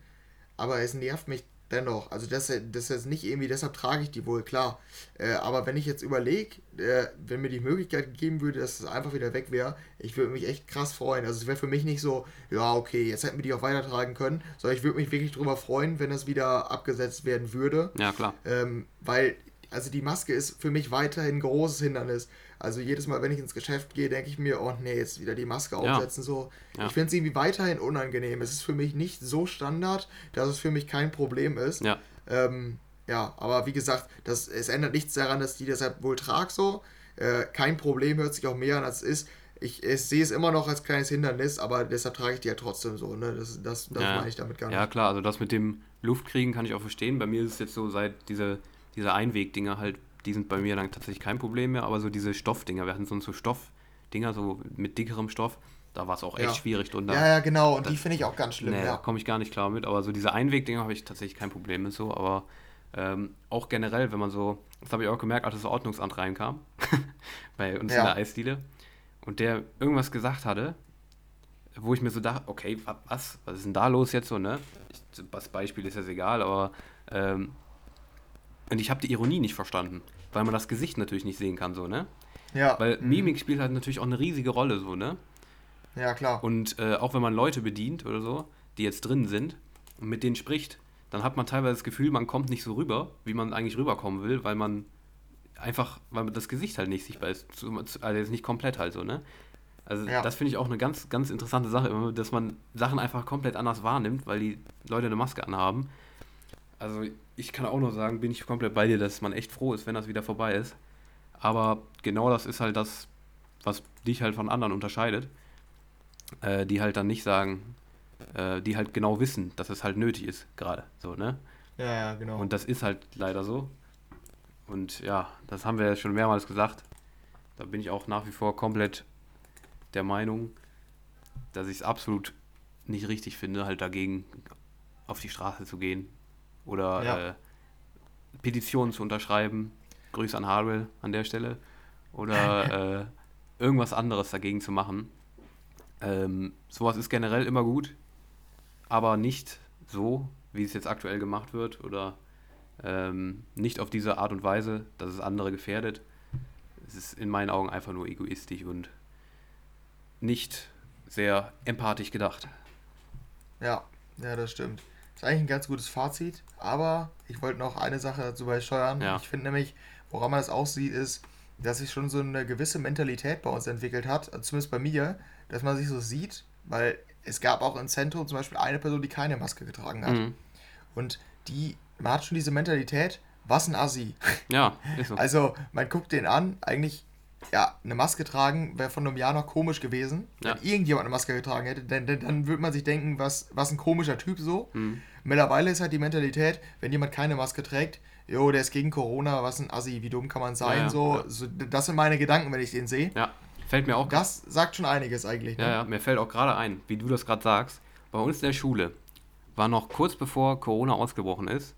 S2: Aber es nervt mich dennoch. Also das, das ist nicht irgendwie, deshalb trage ich die wohl, klar. Äh, aber wenn ich jetzt überlege, äh, wenn mir die Möglichkeit gegeben würde, dass es einfach wieder weg wäre, ich würde mich echt krass freuen. Also es wäre für mich nicht so, ja, okay, jetzt hätten wir die auch weitertragen können, sondern ich würde mich wirklich darüber freuen, wenn das wieder abgesetzt werden würde.
S1: Ja, klar.
S2: Ähm, weil, also die Maske ist für mich weiterhin ein großes Hindernis. Also jedes Mal, wenn ich ins Geschäft gehe, denke ich mir, oh nee, jetzt wieder die Maske aufsetzen. Ja. So. Ja. Ich finde es irgendwie weiterhin unangenehm. Es ist für mich nicht so Standard, dass es für mich kein Problem ist. Ja, ähm, ja aber wie gesagt, das, es ändert nichts daran, dass die deshalb wohl trage so. Äh, kein Problem, hört sich auch mehr an, als es ist. Ich, ich sehe es immer noch als kleines Hindernis, aber deshalb trage ich die ja trotzdem so. Ne? Das, das, das
S1: ja. meine ich damit gar nicht. Ja, klar, also das mit dem Luftkriegen kann ich auch verstehen. Bei mir ist es jetzt so, seit diese, diese Einwegdinger halt die sind bei mir dann tatsächlich kein Problem mehr, aber so diese Stoffdinger, wir hatten so, so Stoffdinger, so mit dickerem Stoff, da war es auch echt ja. schwierig drunter.
S2: Ja, ja, genau, und das, die finde ich auch ganz schlimm.
S1: Nee, ja. komme ich gar nicht klar mit, aber so diese Einwegdinger habe ich tatsächlich kein Problem mit so, aber ähm, auch generell, wenn man so, das habe ich auch gemerkt, als das Ordnungsamt reinkam, bei uns ja. in der Eisdiele, und der irgendwas gesagt hatte, wo ich mir so dachte, okay, was, was ist denn da los jetzt so, ne? Ich, das Beispiel ist jetzt egal, aber ähm, und ich habe die Ironie nicht verstanden, weil man das Gesicht natürlich nicht sehen kann, so, ne? Ja. Weil mhm. Mimik spielt halt natürlich auch eine riesige Rolle, so, ne?
S2: Ja, klar.
S1: Und äh, auch wenn man Leute bedient oder so, die jetzt drin sind und mit denen spricht, dann hat man teilweise das Gefühl, man kommt nicht so rüber, wie man eigentlich rüberkommen will, weil man einfach, weil das Gesicht halt nicht sichtbar ist. Also jetzt nicht komplett halt so, ne? Also ja. das finde ich auch eine ganz, ganz interessante Sache, dass man Sachen einfach komplett anders wahrnimmt, weil die Leute eine Maske anhaben. Also ich kann auch nur sagen, bin ich komplett bei dir, dass man echt froh ist, wenn das wieder vorbei ist. Aber genau das ist halt das, was dich halt von anderen unterscheidet. Äh, die halt dann nicht sagen, äh, die halt genau wissen, dass es halt nötig ist, gerade. So, ne?
S2: Ja, ja, genau.
S1: Und das ist halt leider so. Und ja, das haben wir ja schon mehrmals gesagt. Da bin ich auch nach wie vor komplett der Meinung, dass ich es absolut nicht richtig finde, halt dagegen auf die Straße zu gehen oder ja. äh, Petitionen zu unterschreiben. Grüße an Harwell an der Stelle. Oder äh, irgendwas anderes dagegen zu machen. Ähm, sowas ist generell immer gut. aber nicht so, wie es jetzt aktuell gemacht wird oder ähm, nicht auf diese Art und Weise, dass es andere gefährdet. Es ist in meinen Augen einfach nur egoistisch und nicht sehr empathisch gedacht.
S2: Ja, ja, das stimmt. Das ist eigentlich ein ganz gutes Fazit, aber ich wollte noch eine Sache dazu beisteuern. Ja. Ich finde nämlich, woran man das aussieht, ist, dass sich schon so eine gewisse Mentalität bei uns entwickelt hat, zumindest bei mir, dass man sich so sieht, weil es gab auch im Zentrum zum Beispiel eine Person, die keine Maske getragen hat. Mhm. Und die, man hat schon diese Mentalität, was ein Assi. Ja, ist so. Also, man guckt den an, eigentlich, ja, eine Maske tragen wäre von einem Jahr noch komisch gewesen. Ja. Wenn irgendjemand eine Maske getragen hätte, dann, dann, dann würde man sich denken, was, was ein komischer Typ so. Mhm. Mittlerweile ist halt die Mentalität, wenn jemand keine Maske trägt, jo, der ist gegen Corona, was ein Assi, wie dumm kann man sein, ja, so, so. Das sind meine Gedanken, wenn ich den sehe. Ja, fällt mir auch. Das sagt schon einiges eigentlich.
S1: Ne? Ja, ja, mir fällt auch gerade ein, wie du das gerade sagst, bei uns in der Schule war noch kurz bevor Corona ausgebrochen ist,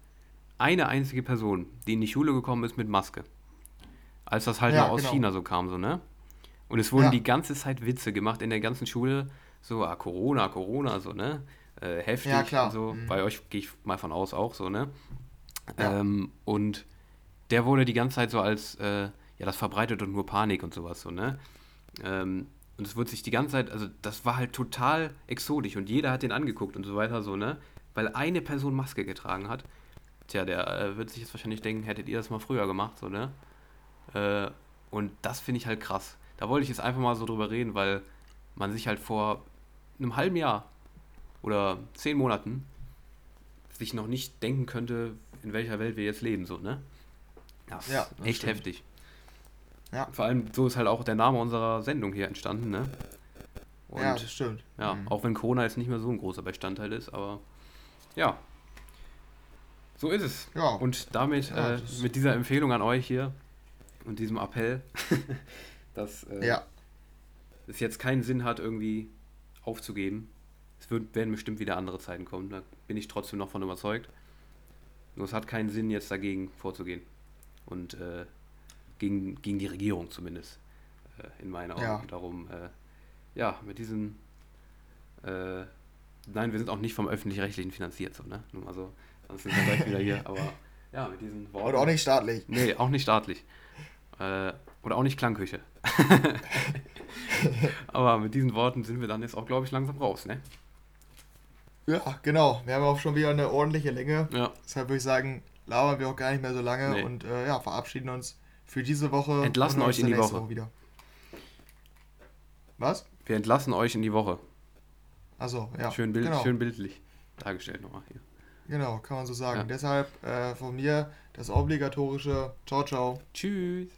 S1: eine einzige Person, die in die Schule gekommen ist mit Maske. Als das halt ja, noch aus genau. China so kam, so, ne? Und es wurden ja. die ganze Zeit Witze gemacht in der ganzen Schule, so, ah, Corona, Corona, so, ne? Äh, heftig ja, klar. und so. Mhm. Bei euch gehe ich mal von aus auch so, ne? Ja. Ähm, und der wurde die ganze Zeit so als, äh, ja, das verbreitet und nur Panik und sowas, so, ne? Ähm, und es wurde sich die ganze Zeit, also das war halt total exotisch und jeder hat den angeguckt und so weiter, so, ne? Weil eine Person Maske getragen hat. Tja, der äh, wird sich jetzt wahrscheinlich denken, hättet ihr das mal früher gemacht, so, ne? Äh, und das finde ich halt krass. Da wollte ich jetzt einfach mal so drüber reden, weil man sich halt vor einem halben Jahr oder zehn Monaten sich noch nicht denken könnte, in welcher Welt wir jetzt leben, so, ne? Das ja, ist echt stimmt. heftig. Ja. Vor allem, so ist halt auch der Name unserer Sendung hier entstanden, ne? Und, ja, das stimmt. Ja, mhm. auch wenn Corona jetzt nicht mehr so ein großer Bestandteil ist, aber ja. So ist es. Ja. Und damit, ja, äh, mit dieser Empfehlung an euch hier und diesem Appell, dass äh, ja. es jetzt keinen Sinn hat, irgendwie aufzugeben. Es wird, werden bestimmt wieder andere Zeiten kommen, da bin ich trotzdem noch von überzeugt. Nur es hat keinen Sinn, jetzt dagegen vorzugehen. Und äh, gegen, gegen die Regierung zumindest, äh, in meinen Augen. Ja. Darum, äh, ja, mit diesen, äh, nein, wir sind auch nicht vom Öffentlich-Rechtlichen finanziert, so, ne? Nur mal so, sonst sind wir gleich wieder hier, aber ja, mit diesen
S2: Worten. Oder auch nicht staatlich.
S1: Nee, auch nicht staatlich. Äh, oder auch nicht Klangküche. aber mit diesen Worten sind wir dann jetzt auch, glaube ich, langsam raus, ne?
S2: Ja, genau. Wir haben auch schon wieder eine ordentliche Länge. Ja. Deshalb würde ich sagen, labern wir auch gar nicht mehr so lange nee. und äh, ja, verabschieden uns für diese Woche. Entlassen euch in die Woche. Woche wieder.
S1: Was? Wir entlassen euch in die Woche.
S2: Also ja.
S1: Schön, bild, genau. schön bildlich dargestellt nochmal hier.
S2: Genau, kann man so sagen. Ja. Deshalb äh, von mir das obligatorische Ciao, ciao.
S1: Tschüss.